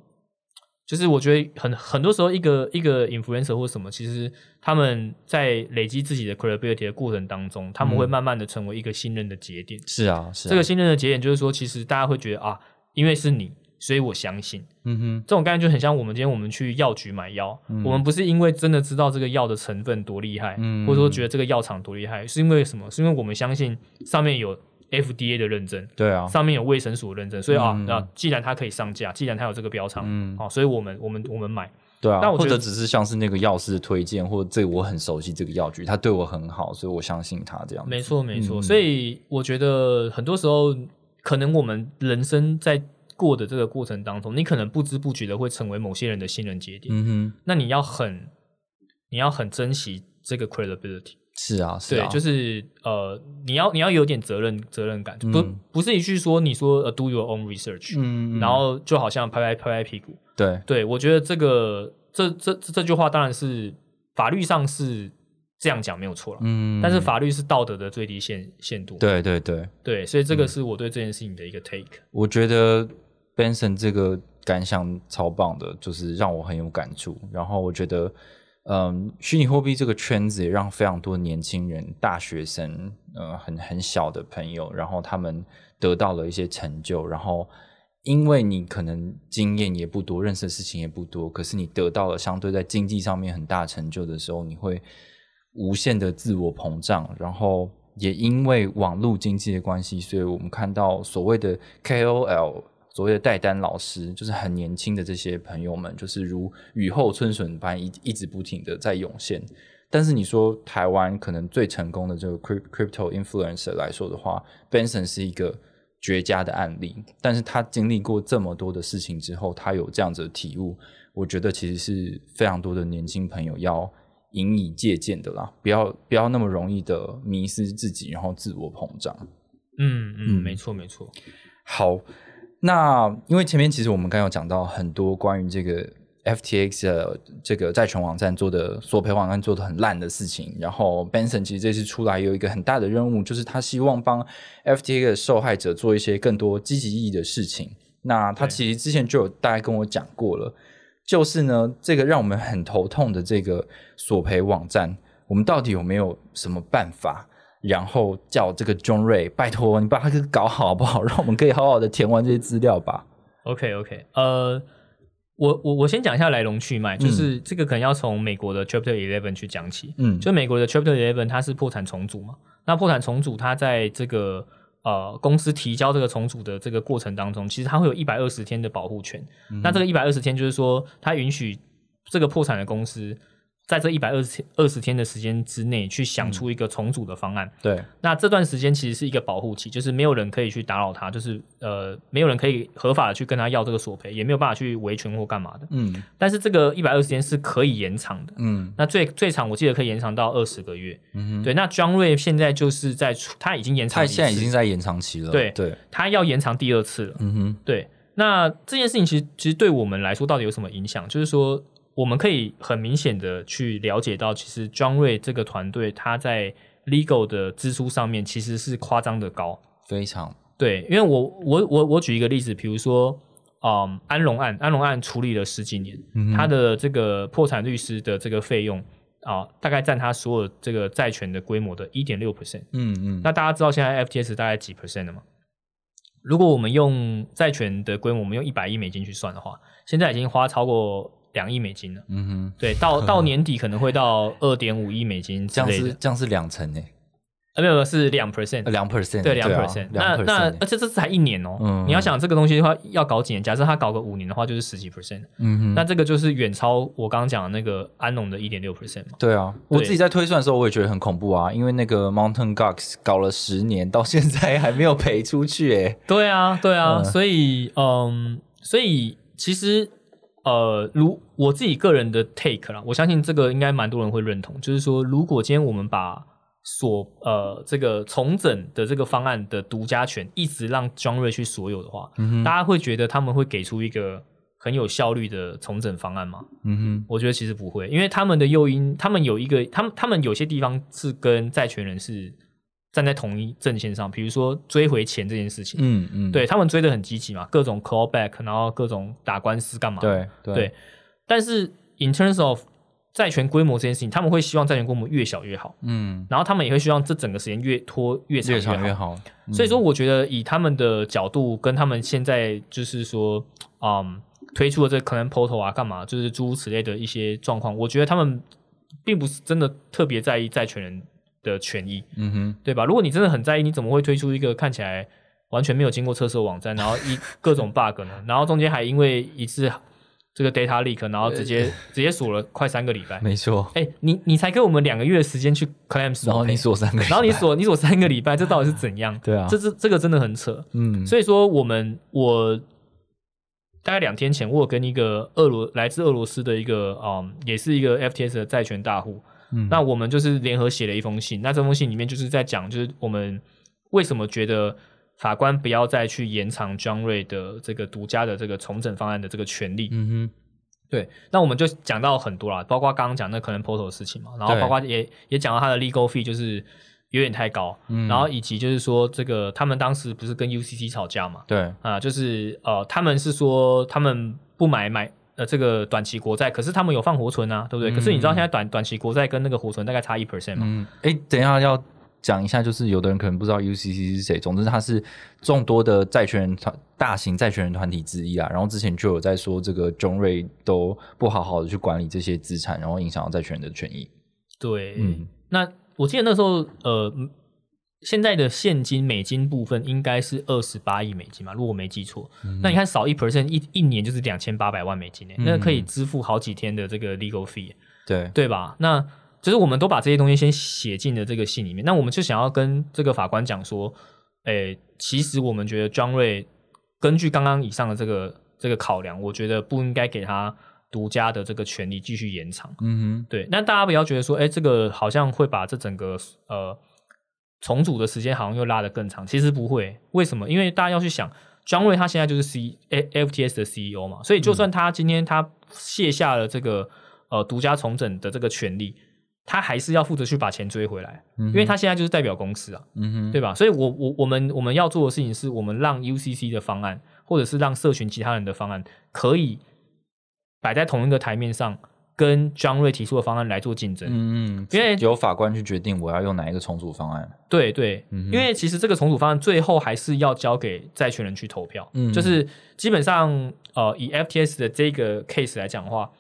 就是我觉得很很多时候一个一个 influencer 或什么，其实他们在累积自己的 credibility 的过程当中，他们会慢慢的成为一个信任的节点。是啊，是这个信任的节点，就是说，其实大家会觉得啊，因为是你，所以我相信。嗯哼，这种概念就很像我们今天我们去药局买药，我们不是因为真的知道这个药的成分多厉害，或者说觉得这个药厂多厉害，是因为什么？是因为我们相信上面有。FDA 的认证，对啊，上面有卫生署认证，所以啊，那既然它可以上架，既然它有这个标章，嗯，好，所以我们我们我们买，对啊，或者只是像是那个药师推荐，或者这我很熟悉这个药局，他对我很好，所以我相信他这样。没错，没错，所以我觉得很多时候，可能我们人生在过的这个过程当中，你可能不知不觉的会成为某些人的信任节点，嗯哼，那你要很，你要很珍惜这个 credibility。是啊，是啊。对，就是呃，你要你要有点责任责任感，不不是一句说你说呃 do your own research，嗯，然后就好像拍拍拍拍屁股，对。对，我觉得这个这这这句话当然是法律上是这样讲没有错了，嗯，但是法律是道德的最低限限度，对对对。对，所以这个是我对这件事情的一个 take。我觉得 Benson 这个感想超棒的，就是让我很有感触，然后我觉得。嗯，虚拟货币这个圈子也让非常多年轻人、大学生，呃，很很小的朋友，然后他们得到了一些成就。然后，因为你可能经验也不多，认识的事情也不多，可是你得到了相对在经济上面很大成就的时候，你会无限的自我膨胀。然后，也因为网络经济的关系，所以我们看到所谓的 KOL。所谓的代单老师，就是很年轻的这些朋友们，就是如雨后春笋般一一直不停的在涌现。但是你说台湾可能最成功的这个 crypto influencer 来说的话，Benson 是一个绝佳的案例。但是他经历过这么多的事情之后，他有这样子的体悟，我觉得其实是非常多的年轻朋友要引以借鉴的啦。不要不要那么容易的迷失自己，然后自我膨胀。嗯嗯，没错没错。好。那因为前面其实我们刚有讲到很多关于这个 FTX 的这个债权网站做的索赔网站做的很烂的事情，然后 Benson 其实这次出来有一个很大的任务，就是他希望帮 FTX 的受害者做一些更多积极意义的事情。那他其实之前就有大概跟我讲过了，就是呢，这个让我们很头痛的这个索赔网站，我们到底有没有什么办法？然后叫这个 John Ray，拜托你把它给搞好不好？让我们可以好好的填完这些资料吧。OK OK，呃，我我我先讲一下来龙去脉，就是这个可能要从美国的 Chapter Eleven 去讲起。嗯，就美国的 Chapter Eleven 它是破产重组嘛？那破产重组它在这个呃公司提交这个重组的这个过程当中，其实它会有一百二十天的保护权。那这个一百二十天就是说，它允许这个破产的公司。在这一百二十天二十天的时间之内，去想出一个重组的方案。对，那这段时间其实是一个保护期，就是没有人可以去打扰他，就是呃，没有人可以合法的去跟他要这个索赔，也没有办法去维权或干嘛的。嗯，但是这个一百二十天是可以延长的。嗯，那最最长我记得可以延长到二十个月。嗯哼，对，那庄瑞现在就是在他已经延长，他现在已经在延长期了。对对，他要延长第二次了。嗯哼，对，那这件事情其实其实对我们来说到底有什么影响？就是说。我们可以很明显的去了解到，其实庄瑞这个团队他在 legal 的支出上面其实是夸张的高，非常对。因为我我我我举一个例子，比如说，嗯，安龙案，安龙案处理了十几年，他的这个破产律师的这个费用啊，大概占他所有这个债权的规模的一点六 percent。嗯嗯。那大家知道现在 FTS 大概几 percent 了吗？如果我们用债权的规模，我们用一百亿美金去算的话，现在已经花超过。两亿美金了，嗯哼，对，到到年底可能会到二点五亿美金这样是这样是两成诶，呃，没有，是两 percent，两 percent，对，两 percent。那那而且这才一年哦，嗯，你要想这个东西的话，要搞几年？假设他搞个五年的话，就是十几 percent，嗯哼，那这个就是远超我刚刚讲的那个安农的一点六 percent 嘛。对啊，我自己在推算的时候，我也觉得很恐怖啊，因为那个 Mountain Gox 搞了十年，到现在还没有赔出去，哎，对啊，对啊，所以，嗯，所以其实。呃，如我自己个人的 take 啦，我相信这个应该蛮多人会认同。就是说，如果今天我们把所呃这个重整的这个方案的独家权一直让庄瑞去所有的话，大家会觉得他们会给出一个很有效率的重整方案吗？嗯哼，我觉得其实不会，因为他们的诱因，他们有一个，他们他们有些地方是跟债权人是。站在同一阵线上，比如说追回钱这件事情，嗯嗯，对他们追的很积极嘛，各种 callback，然后各种打官司干嘛？对对。但是 in terms of 债权规模这件事情，他们会希望债权规模越小越好，嗯，然后他们也会希望这整个时间越拖越长越好。所以说，我觉得以他们的角度跟他们现在就是说，嗯，推出的这可能 portal 啊，干嘛，就是诸如此类的一些状况，我觉得他们并不是真的特别在意债权人。的权益，嗯哼，对吧？如果你真的很在意，你怎么会推出一个看起来完全没有经过测试的网站，然后一 各种 bug 呢？然后中间还因为一次这个 data leak，然后直接直接锁了快三个礼拜。没错，哎，你你才给我们两个月的时间去 claim，然后你锁三个，然后你锁你锁三个礼拜，这到底是怎样？对啊，这这这个真的很扯。嗯，所以说我们我大概两天前，我有跟一个俄罗来自俄罗斯的一个嗯，也是一个 FTS 的债权大户。那我们就是联合写了一封信，那这封信里面就是在讲，就是我们为什么觉得法官不要再去延长 John 瑞的这个独家的这个重整方案的这个权利。嗯哼，对。那我们就讲到很多啦，包括刚刚讲那可能 portal 的事情嘛，然后包括也也讲到他的 legal fee 就是有点太高，然后以及就是说这个他们当时不是跟 UCC 吵架嘛？对啊，就是呃，他们是说他们不买买。呃，这个短期国债，可是他们有放活存啊，对不对？可是你知道现在短短期国债跟那个活存大概差一 percent 吗？嗯，哎，等一下要讲一下，就是有的人可能不知道 UCC 是谁，总之他是众多的债权人团、大型债权人团体之一啊。然后之前就有在说，这个中瑞都不好好的去管理这些资产，然后影响到债权人的权益。对，嗯，那我记得那时候，呃。现在的现金美金部分应该是二十八亿美金嘛，如果我没记错。那你看少一 percent，一一年就是两千八百万美金呢，那可以支付好几天的这个 legal fee，对对吧？那就是我们都把这些东西先写进了这个信里面。那我们就想要跟这个法官讲说，诶，其实我们觉得庄瑞根据刚刚以上的这个这个考量，我觉得不应该给他独家的这个权利继续延长。嗯哼，对。那大家不要觉得说，哎，这个好像会把这整个呃。重组的时间好像又拉得更长，其实不会。为什么？因为大家要去想，张瑞他现在就是 C F T S 的 C E O 嘛，所以就算他今天他卸下了这个呃独家重整的这个权利，他还是要负责去把钱追回来，因为他现在就是代表公司啊，对吧？所以，我我我们我们要做的事情是，我们让 U C C 的方案，或者是让社群其他人的方案，可以摆在同一个台面上。跟张瑞提出的方案来做竞争，嗯嗯，因为由法官去决定我要用哪一个重组方案。对对，因为其实这个重组方案最后还是要交给债权人去投票。嗯，就是基本上，呃，以 FTS 的这个 case 来讲的话，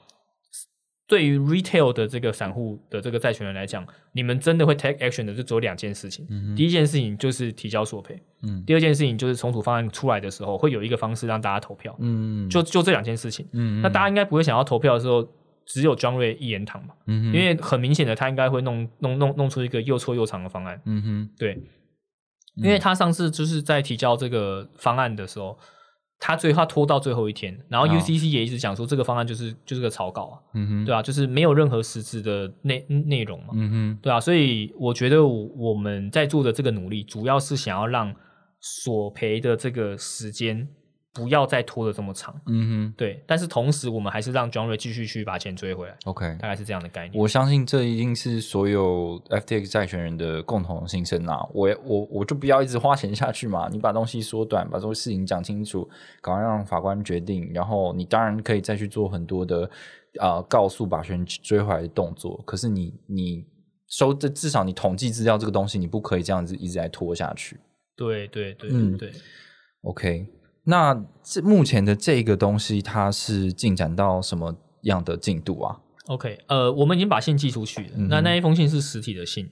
对于 retail 的这个散户的这个债权人来讲，你们真的会 take action 的就只有两件事情。第一件事情就是提交索赔，嗯，第二件事情就是重组方案出来的时候会有一个方式让大家投票。嗯，就就这两件事情。嗯，那大家应该不会想要投票的时候。只有庄瑞一言堂嘛，嗯，因为很明显的他应该会弄弄弄弄出一个又臭又长的方案，嗯哼，对，因为他上次就是在提交这个方案的时候。他最后拖到最后一天，然后 UCC 也一直讲说这个方案就是就是个草稿啊，嗯哼，对啊，就是没有任何实质的内内容嘛，嗯哼，对啊，所以我觉得我们在做的这个努力，主要是想要让索赔的这个时间。不要再拖的这么长，嗯哼，对。但是同时，我们还是让 John Ray 继续去把钱追回来。OK，大概是这样的概念。我相信这一定是所有 FTX 债权人的共同心声啊！我我我就不要一直花钱下去嘛！你把东西缩短，把这个事情讲清楚，赶快让法官决定。然后你当然可以再去做很多的啊，告诉把钱追回来的动作。可是你你收这至少你统计资料这个东西，你不可以这样子一直在拖下去。对对对，嗯对。OK。那这目前的这个东西，它是进展到什么样的进度啊？OK，呃，我们已经把信寄出去了。那那一封信是实体的信，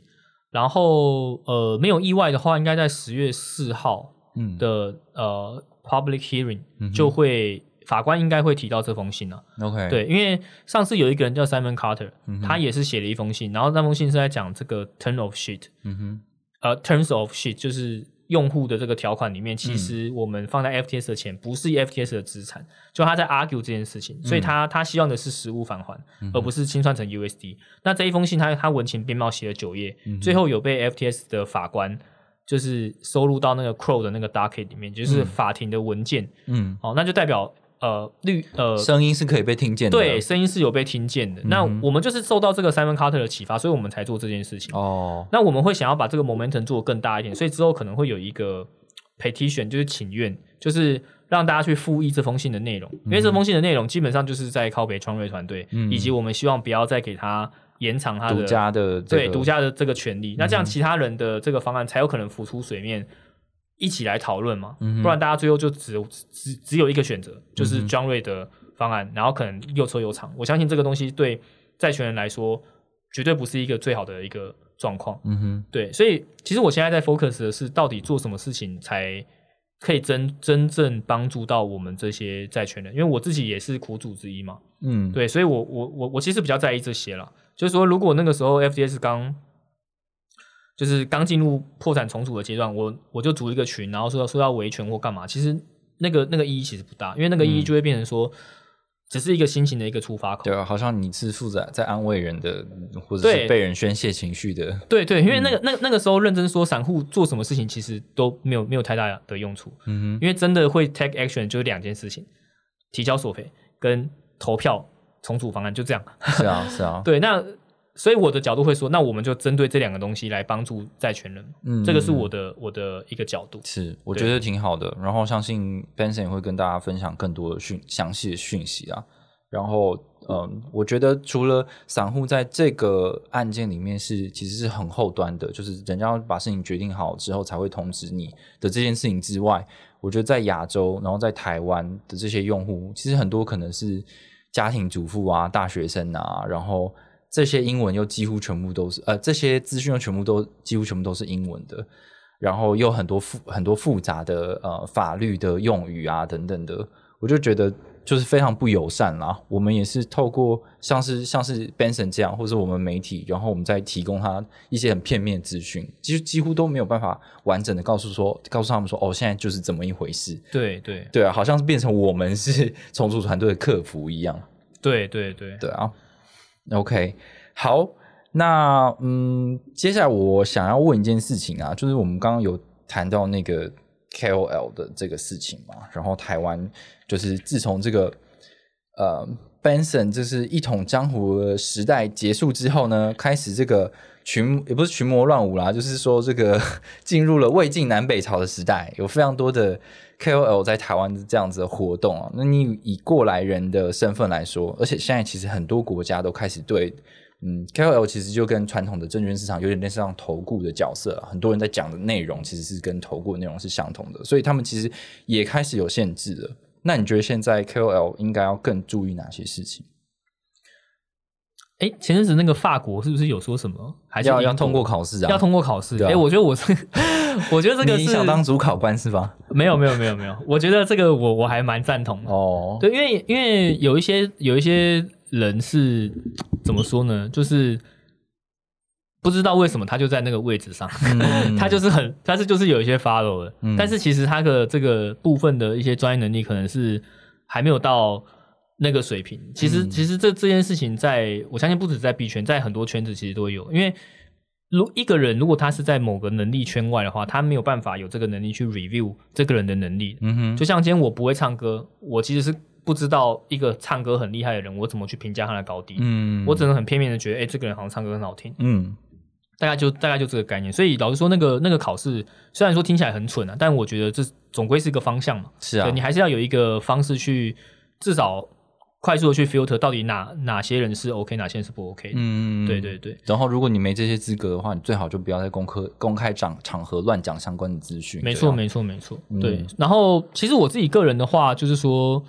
然后呃，没有意外的话，应该在十月四号的呃 public hearing 就会法官应该会提到这封信了。OK，对，因为上次有一个人叫 Simon Carter，他也是写了一封信，然后那封信是在讲这个 turn of sheet，嗯哼，呃，terms of sheet 就是。用户的这个条款里面，其实我们放在 FTS 的钱不是 FTS 的资产，就他在 argue 这件事情，所以他他希望的是实物返还，而不是清算成 USD。那这一封信，他他文情并茂写了九页，最后有被 FTS 的法官就是收录到那个 Crow 的那个 docket 里面，就是法庭的文件。嗯，哦，那就代表。呃，绿呃，声音是可以被听见的。对，声音是有被听见的。那我们就是受到这个 Simon Carter 的启发，所以我们才做这件事情。哦，那我们会想要把这个 momentum 做更大一点，所以之后可能会有一个 petition，就是请愿，就是让大家去复议这封信的内容。因为这封信的内容基本上就是在靠北创瑞团队，以及我们希望不要再给他延长他的独家的对独家的这个权利。那这样其他人的这个方案才有可能浮出水面。一起来讨论嘛，不然大家最后就只只只有一个选择，就是庄瑞的方案，然后可能又臭又长。我相信这个东西对债权人来说，绝对不是一个最好的一个状况。嗯哼，对，所以其实我现在在 focus 的是，到底做什么事情才可以真真正帮助到我们这些债权人，因为我自己也是苦主之一嘛。嗯，对，所以我我我我其实比较在意这些了，就是说，如果那个时候 FDS 刚就是刚进入破产重组的阶段，我我就组一个群，然后说说要维权或干嘛，其实那个那个意义其实不大，因为那个意义就会变成说，只是一个心情的一个出发口。对啊，好像你是负责在安慰人的，或者是被人宣泄情绪的。对对，因为那个那那个时候认真说，散户做什么事情其实都没有没有太大的用处。嗯哼，因为真的会 take action 就是两件事情：提交索赔跟投票重组方案，就这样。是啊是啊，对那。所以我的角度会说，那我们就针对这两个东西来帮助债权人，嗯，这个是我的我的一个角度。是，我觉得挺好的。然后相信 Benson 也会跟大家分享更多的讯详细的讯息啊。然后，嗯，我觉得除了散户在这个案件里面是其实是很后端的，就是人家要把事情决定好之后才会通知你的这件事情之外，我觉得在亚洲，然后在台湾的这些用户，其实很多可能是家庭主妇啊、大学生啊，然后。这些英文又几乎全部都是，呃，这些资讯又全部都几乎全部都是英文的，然后又很多复很多复杂的呃法律的用语啊等等的，我就觉得就是非常不友善啦。我们也是透过像是像是 Benson 这样，或者我们媒体，然后我们再提供他一些很片面资讯，其实几乎都没有办法完整的告诉说告诉他们说，哦，现在就是怎么一回事。对对对啊，好像是变成我们是 重组团队的客服一样。对对对对啊。OK，好，那嗯，接下来我想要问一件事情啊，就是我们刚刚有谈到那个 KOL 的这个事情嘛，然后台湾就是自从这个呃 Benson 就是一统江湖的时代结束之后呢，开始这个群也不是群魔乱舞啦，就是说这个 进入了魏晋南北朝的时代，有非常多的。KOL 在台湾这样子的活动啊，那你以过来人的身份来说，而且现在其实很多国家都开始对，嗯，KOL 其实就跟传统的证券市场有点类似像投顾的角色，很多人在讲的内容其实是跟投顾内容是相同的，所以他们其实也开始有限制了。那你觉得现在 KOL 应该要更注意哪些事情？哎，前阵子那个法国是不是有说什么？还是要要通过考试啊？要通过考试？哎，我觉得我是 我觉得这个你想当主考官是吧？没有没有没有没有，我觉得这个我我还蛮赞同的哦。对，因为因为有一些有一些人是怎么说呢？就是不知道为什么他就在那个位置上，他就是很，但是就是有一些 follow 的，但是其实他的这个部分的一些专业能力可能是还没有到那个水平。其实其实这这件事情，在我相信不止在币圈，在很多圈子其实都有，因为。如一个人，如果他是在某个能力圈外的话，他没有办法有这个能力去 review 这个人的能力。嗯哼，就像今天我不会唱歌，我其实是不知道一个唱歌很厉害的人，我怎么去评价他的高低。嗯，我只能很片面的觉得，哎，这个人好像唱歌很好听。嗯，大概就大概就这个概念。所以老实说，那个那个考试虽然说听起来很蠢啊，但我觉得这总归是一个方向嘛。是啊，你还是要有一个方式去至少。快速的去 filter 到底哪哪些人是 OK，哪些人是不 OK。嗯，对对对。然后如果你没这些资格的话，你最好就不要在公开公开场场合乱讲相关的资讯。没错，没错，没错。对。然后其实我自己个人的话，就是说，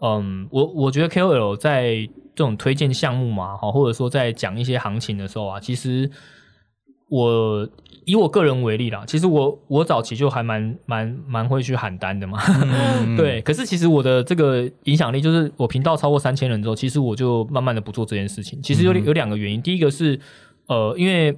嗯，我我觉得 KOL 在这种推荐项目嘛，哈，或者说在讲一些行情的时候啊，其实我。以我个人为例啦，其实我我早期就还蛮蛮蛮会去喊单的嘛，对。可是其实我的这个影响力，就是我频道超过三千人之后，其实我就慢慢的不做这件事情。其实有有两个原因，第一个是呃，因为。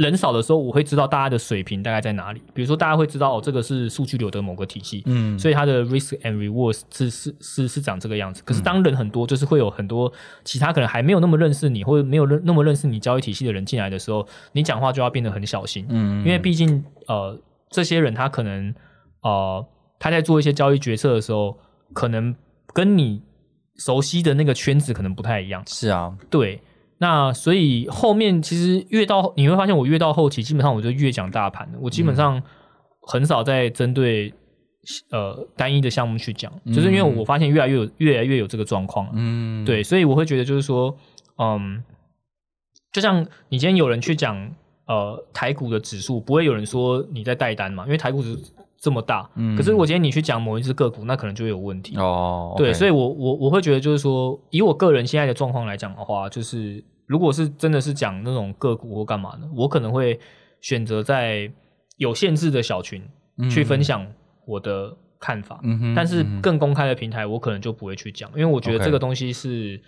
人少的时候，我会知道大家的水平大概在哪里。比如说，大家会知道哦，这个是数据流的某个体系，嗯，所以它的 risk and rewards 是是是是长这个样子。可是当人很多，就是会有很多其他可能还没有那么认识你，或者没有认那么认识你交易体系的人进来的时候，你讲话就要变得很小心，嗯，因为毕竟呃，这些人他可能呃他在做一些交易决策的时候，可能跟你熟悉的那个圈子可能不太一样。是啊，对。那所以后面其实越到你会发现，我越到后期，基本上我就越讲大盘我基本上很少在针对呃单一的项目去讲，就是因为我发现越来越有越来越有这个状况。嗯，对，所以我会觉得就是说，嗯，就像你今天有人去讲呃台股的指数，不会有人说你在带单嘛，因为台股是这么大。嗯，可是如果今天你去讲某一只个股，那可能就有问题。哦，对，所以我我我会觉得就是说，以我个人现在的状况来讲的话，就是。如果是真的是讲那种个股或干嘛的，我可能会选择在有限制的小群去分享我的看法。嗯哼，但是更公开的平台，我可能就不会去讲，因为我觉得这个东西是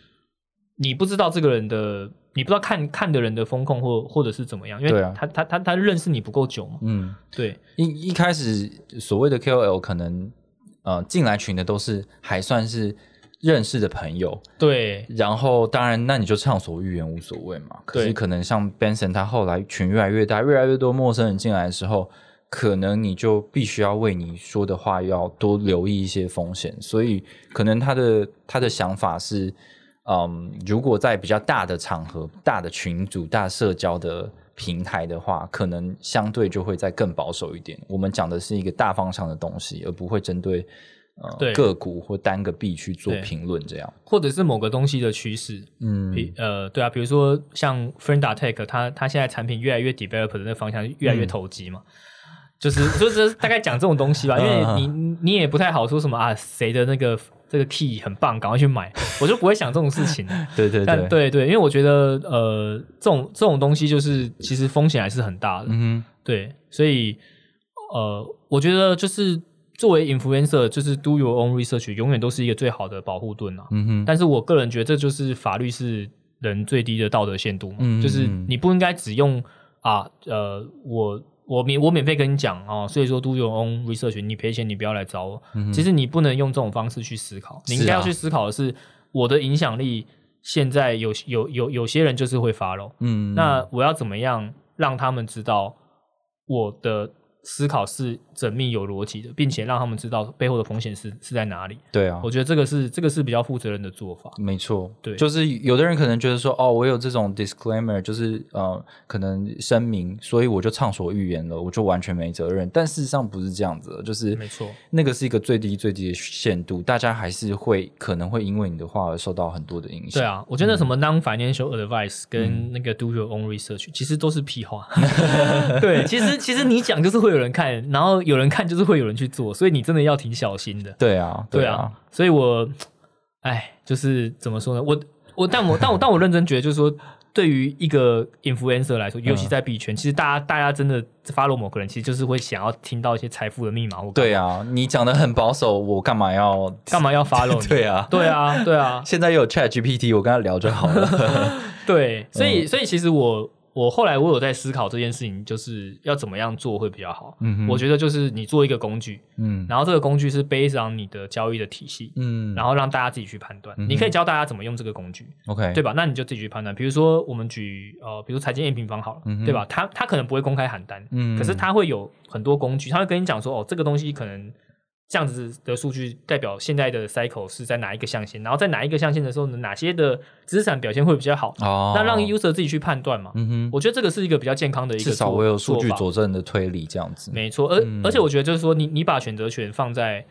你不知道这个人的，你不知道看看的人的风控或或者是怎么样，因为他他他他认识你不够久嘛。嗯，对。一一开始所谓的 KOL 可能呃进来群的都是还算是。认识的朋友，对，然后当然，那你就畅所欲言无所谓嘛。可是可能像 Benson，他后来群越来越大，越来越多陌生人进来的时候，可能你就必须要为你说的话要多留意一些风险。所以可能他的他的想法是，嗯，如果在比较大的场合、大的群组、大社交的平台的话，可能相对就会再更保守一点。我们讲的是一个大方向的东西，而不会针对。对个股或单个币去做评论，这样，或者是某个东西的趋势，嗯，比呃，对啊，比如说像 f r i e n d a Tech，它它现在产品越来越 develop 的那方向越来越投机嘛，就是就是大概讲这种东西吧，因为你你也不太好说什么啊，谁的那个这个 key 很棒，赶快去买，我就不会想这种事情。对对对对对，因为我觉得呃，这种这种东西就是其实风险还是很大的，嗯，对，所以呃，我觉得就是。作为 influencer，就是 do your own research，永远都是一个最好的保护盾啊。嗯哼。但是我个人觉得，这就是法律是人最低的道德限度。嗯。就是你不应该只用啊，呃，我我免我免费跟你讲啊，所以说 do your own research，你赔钱你不要来找我。嗯。其实你不能用这种方式去思考，你应该要去思考的是，我的影响力现在有有有有些人就是会发喽。嗯。那我要怎么样让他们知道我的？思考是缜密有逻辑的，并且让他们知道背后的风险是是在哪里。对啊，我觉得这个是这个是比较负责任的做法。没错，对，就是有的人可能觉得说，哦，我有这种 disclaimer，就是呃，可能声明，所以我就畅所欲言了，我就完全没责任。但事实上不是这样子，的，就是没错，那个是一个最低最低的限度，大家还是会可能会因为你的话而受到很多的影响。对啊，我觉得什么 non-financial advice 跟那个 do your own research 其实都是屁话。对，其实其实你讲就是会。有人看，然后有人看，就是会有人去做，所以你真的要挺小心的。对啊，对啊，所以我，哎，就是怎么说呢？我我，但我但我但我 认真觉得，就是说，对于一个 influencer 来说，尤其在币圈，其实大家大家真的 follow 某个人，其实就是会想要听到一些财富的密码。对啊，你讲的很保守，我干嘛要干嘛要 follow？对啊，对啊，对啊。现在又有 Chat GPT，我跟他聊就好了。对，所以所以其实我。我后来我有在思考这件事情，就是要怎么样做会比较好。嗯，我觉得就是你做一个工具，嗯，然后这个工具是 based on 你的交易的体系，嗯，然后让大家自己去判断。你可以教大家怎么用这个工具，OK，对吧？那你就自己去判断。比如说我们举呃，比如财经 M 平方好了，对吧？他他可能不会公开喊单，嗯，可是他会有很多工具，他会跟你讲说，哦，这个东西可能。这样子的数据代表现在的 cycle 是在哪一个象限，然后在哪一个象限的时候呢？哪些的资产表现会比较好？哦，那让 user 自己去判断嘛。嗯哼，我觉得这个是一个比较健康的一个至少我有数据佐证的推理，这样子没错。而而且我觉得就是说，你你把选择权放在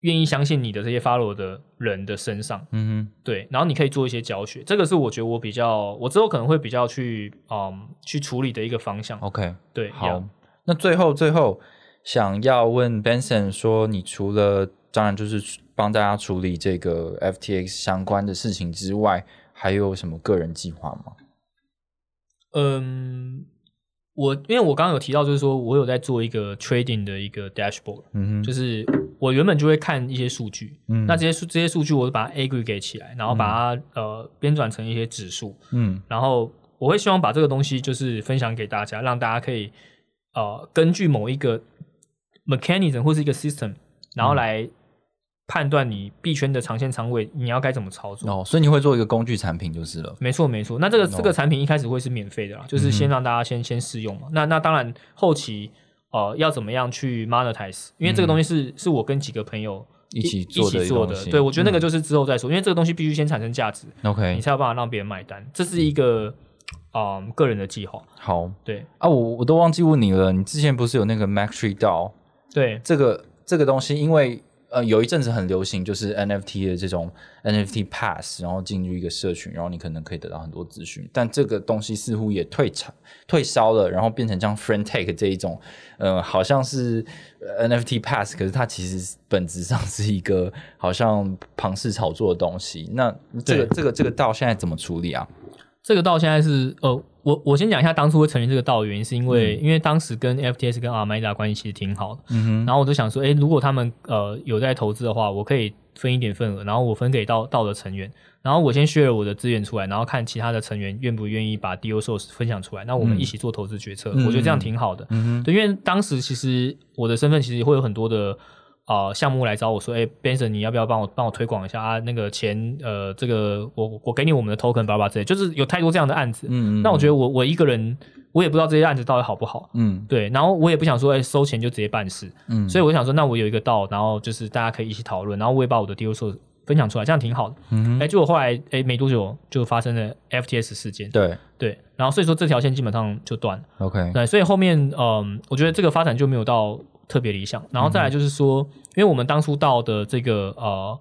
愿意相信你的这些 follow 的人的身上，嗯哼，对，然后你可以做一些教学，这个是我觉得我比较我之后可能会比较去嗯去处理的一个方向。OK，对，好，那最后最后。想要问 Benson 说，你除了当然就是帮大家处理这个 FTX 相关的事情之外，还有什么个人计划吗？嗯，我因为我刚刚有提到，就是说我有在做一个 trading 的一个 dashboard，嗯哼，就是我原本就会看一些数据，嗯，那这些数这些数据我把它 aggregate 起来，然后把它呃编转成一些指数，嗯，然后我会希望把这个东西就是分享给大家，让大家可以呃根据某一个 mechanism 或是一个 system，然后来判断你币圈的长线仓位，你要该怎么操作？哦，所以你会做一个工具产品就是了。没错，没错。那这个这个产品一开始会是免费的啦，就是先让大家先先试用嘛。那那当然后期呃要怎么样去 monetize？因为这个东西是是我跟几个朋友一起一起做的。对，我觉得那个就是之后再说，因为这个东西必须先产生价值，OK，你才有办法让别人买单。这是一个啊个人的计划。好，对啊，我我都忘记问你了，你之前不是有那个 Mac Tree DAO？对这个这个东西，因为呃有一阵子很流行，就是 NFT 的这种 NFT Pass，然后进入一个社群，然后你可能可以得到很多资讯。但这个东西似乎也退场退烧了，然后变成像 Friend Take 这一种，呃，好像是 NFT Pass，可是它其实本质上是一个好像庞氏炒作的东西。那这个这个这个到现在怎么处理啊？这个到现在是呃。我我先讲一下当初会成立这个道的原因，是因为因为当时跟 FTS 跟 Armada 关系其实挺好的，然后我就想说，哎，如果他们呃有在投资的话，我可以分一点份额，然后我分给道道的成员，然后我先 share 我的资源出来，然后看其他的成员愿不愿意把 DO source 分享出来，那我们一起做投资决策，我觉得这样挺好的，对，因为当时其实我的身份其实会有很多的。啊，项目来找我说，哎，Benson，你要不要帮我帮我推广一下啊？那个钱，呃，这个我我给你我们的 token，叭叭之类，就是有太多这样的案子。嗯嗯。那我觉得我我一个人，我也不知道这些案子到底好不好。嗯。对，然后我也不想说，哎，收钱就直接办事。嗯。所以我想说，那我有一个道，然后就是大家可以一起讨论，然后我也把我的 deal 分享出来，这样挺好的。嗯。哎，结果后来，哎，没多久就发生了 FTS 事件。对对。然后所以说这条线基本上就断了。OK。对，所以后面，嗯，我觉得这个发展就没有到。特别理想，然后再来就是说，因为我们当初到的这个呃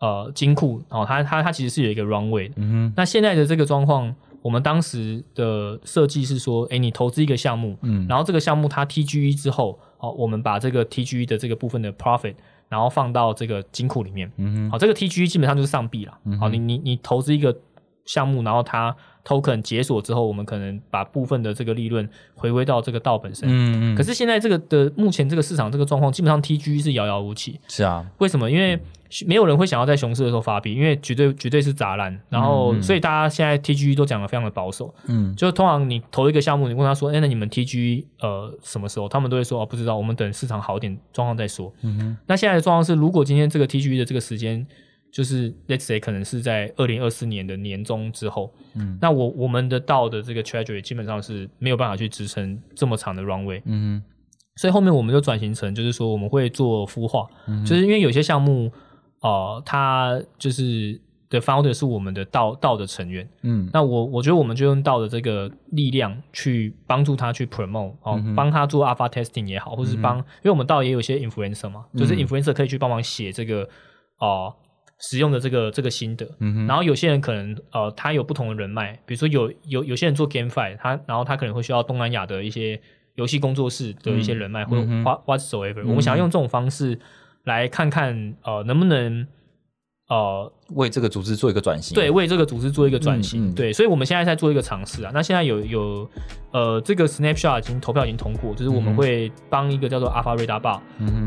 呃金库哦，它它它其实是有一个 runway 的。嗯哼。那现在的这个状况，我们当时的设计是说，哎，你投资一个项目，嗯，然后这个项目它 TGE 之后，哦，我们把这个 TGE 的这个部分的 profit，然后放到这个金库里面。嗯哼。好，这个 TGE 基本上就是上币了。好，你你你投资一个项目，然后它。Token 解锁之后，我们可能把部分的这个利润回归到这个道本身。嗯嗯。可是现在这个的目前这个市场这个状况，基本上 TG 是遥遥无期。是啊。为什么？因为没有人会想要在熊市的时候发币，因为绝对绝对是砸烂。然后，所以大家现在 TG 都讲的非常的保守。嗯。就通常你投一个项目，你问他说：“哎，那你们 TG 呃什么时候？”他们都会说：“哦，不知道，我们等市场好一点状况再说。”嗯哼。那现在的状况是，如果今天这个 TG 的这个时间。就是 let's say 可能是在二零二四年的年中之后，嗯，那我我们的道的这个 treasury 基本上是没有办法去支撑这么长的 runway，嗯，所以后面我们就转型成就是说我们会做孵化，就是因为有些项目啊，它就是的 founder 是我们的道道的成员，嗯，那我我觉得我们就用道的这个力量去帮助他去 promote，哦，帮他做 alpha testing 也好，或者是帮，因为我们道也有些 influencer 嘛，就是 influencer 可以去帮忙写这个啊。使用的这个这个心得，然后有些人可能呃，他有不同的人脉，比如说有有有些人做 GameFi，他然后他可能会需要东南亚的一些游戏工作室的一些人脉，或者 What Whatsoever，我们想要用这种方式来看看呃能不能呃，为这个组织做一个转型，对，为这个组织做一个转型，对，所以我们现在在做一个尝试啊。那现在有有呃，这个 Snapshot 已经投票已经通过，就是我们会帮一个叫做 Alpha Radar Bar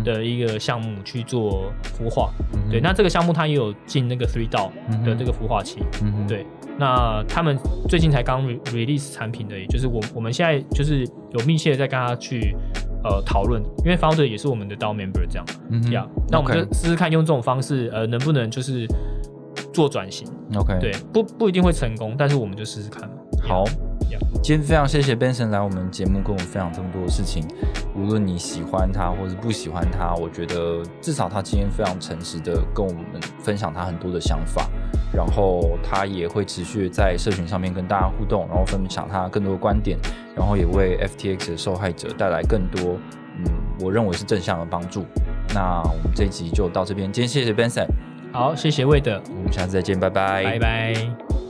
的一个项目去做孵化，对。那这个项目它也有进那个 Three DAO 的这个孵化器，对。那他们最近才刚 release 产品的，也就是我我们现在就是有密切的在跟他去。呃，讨论，因为 founder 也是我们的 DAO member，这样，嗯呀，那我们就试试看用这种方式，呃，能不能就是做转型？OK，对，不不一定会成功，但是我们就试试看。好，今天非常谢谢 Benson 来我们节目跟我们分享这么多的事情，无论你喜欢他或是不喜欢他，我觉得至少他今天非常诚实的跟我们分享他很多的想法。然后他也会持续在社群上面跟大家互动，然后分享他更多的观点，然后也为 FTX 的受害者带来更多，嗯，我认为是正向的帮助。那我们这一集就到这边，今天谢谢 Benson，好，谢谢魏德，我们下次再见，拜拜，拜拜。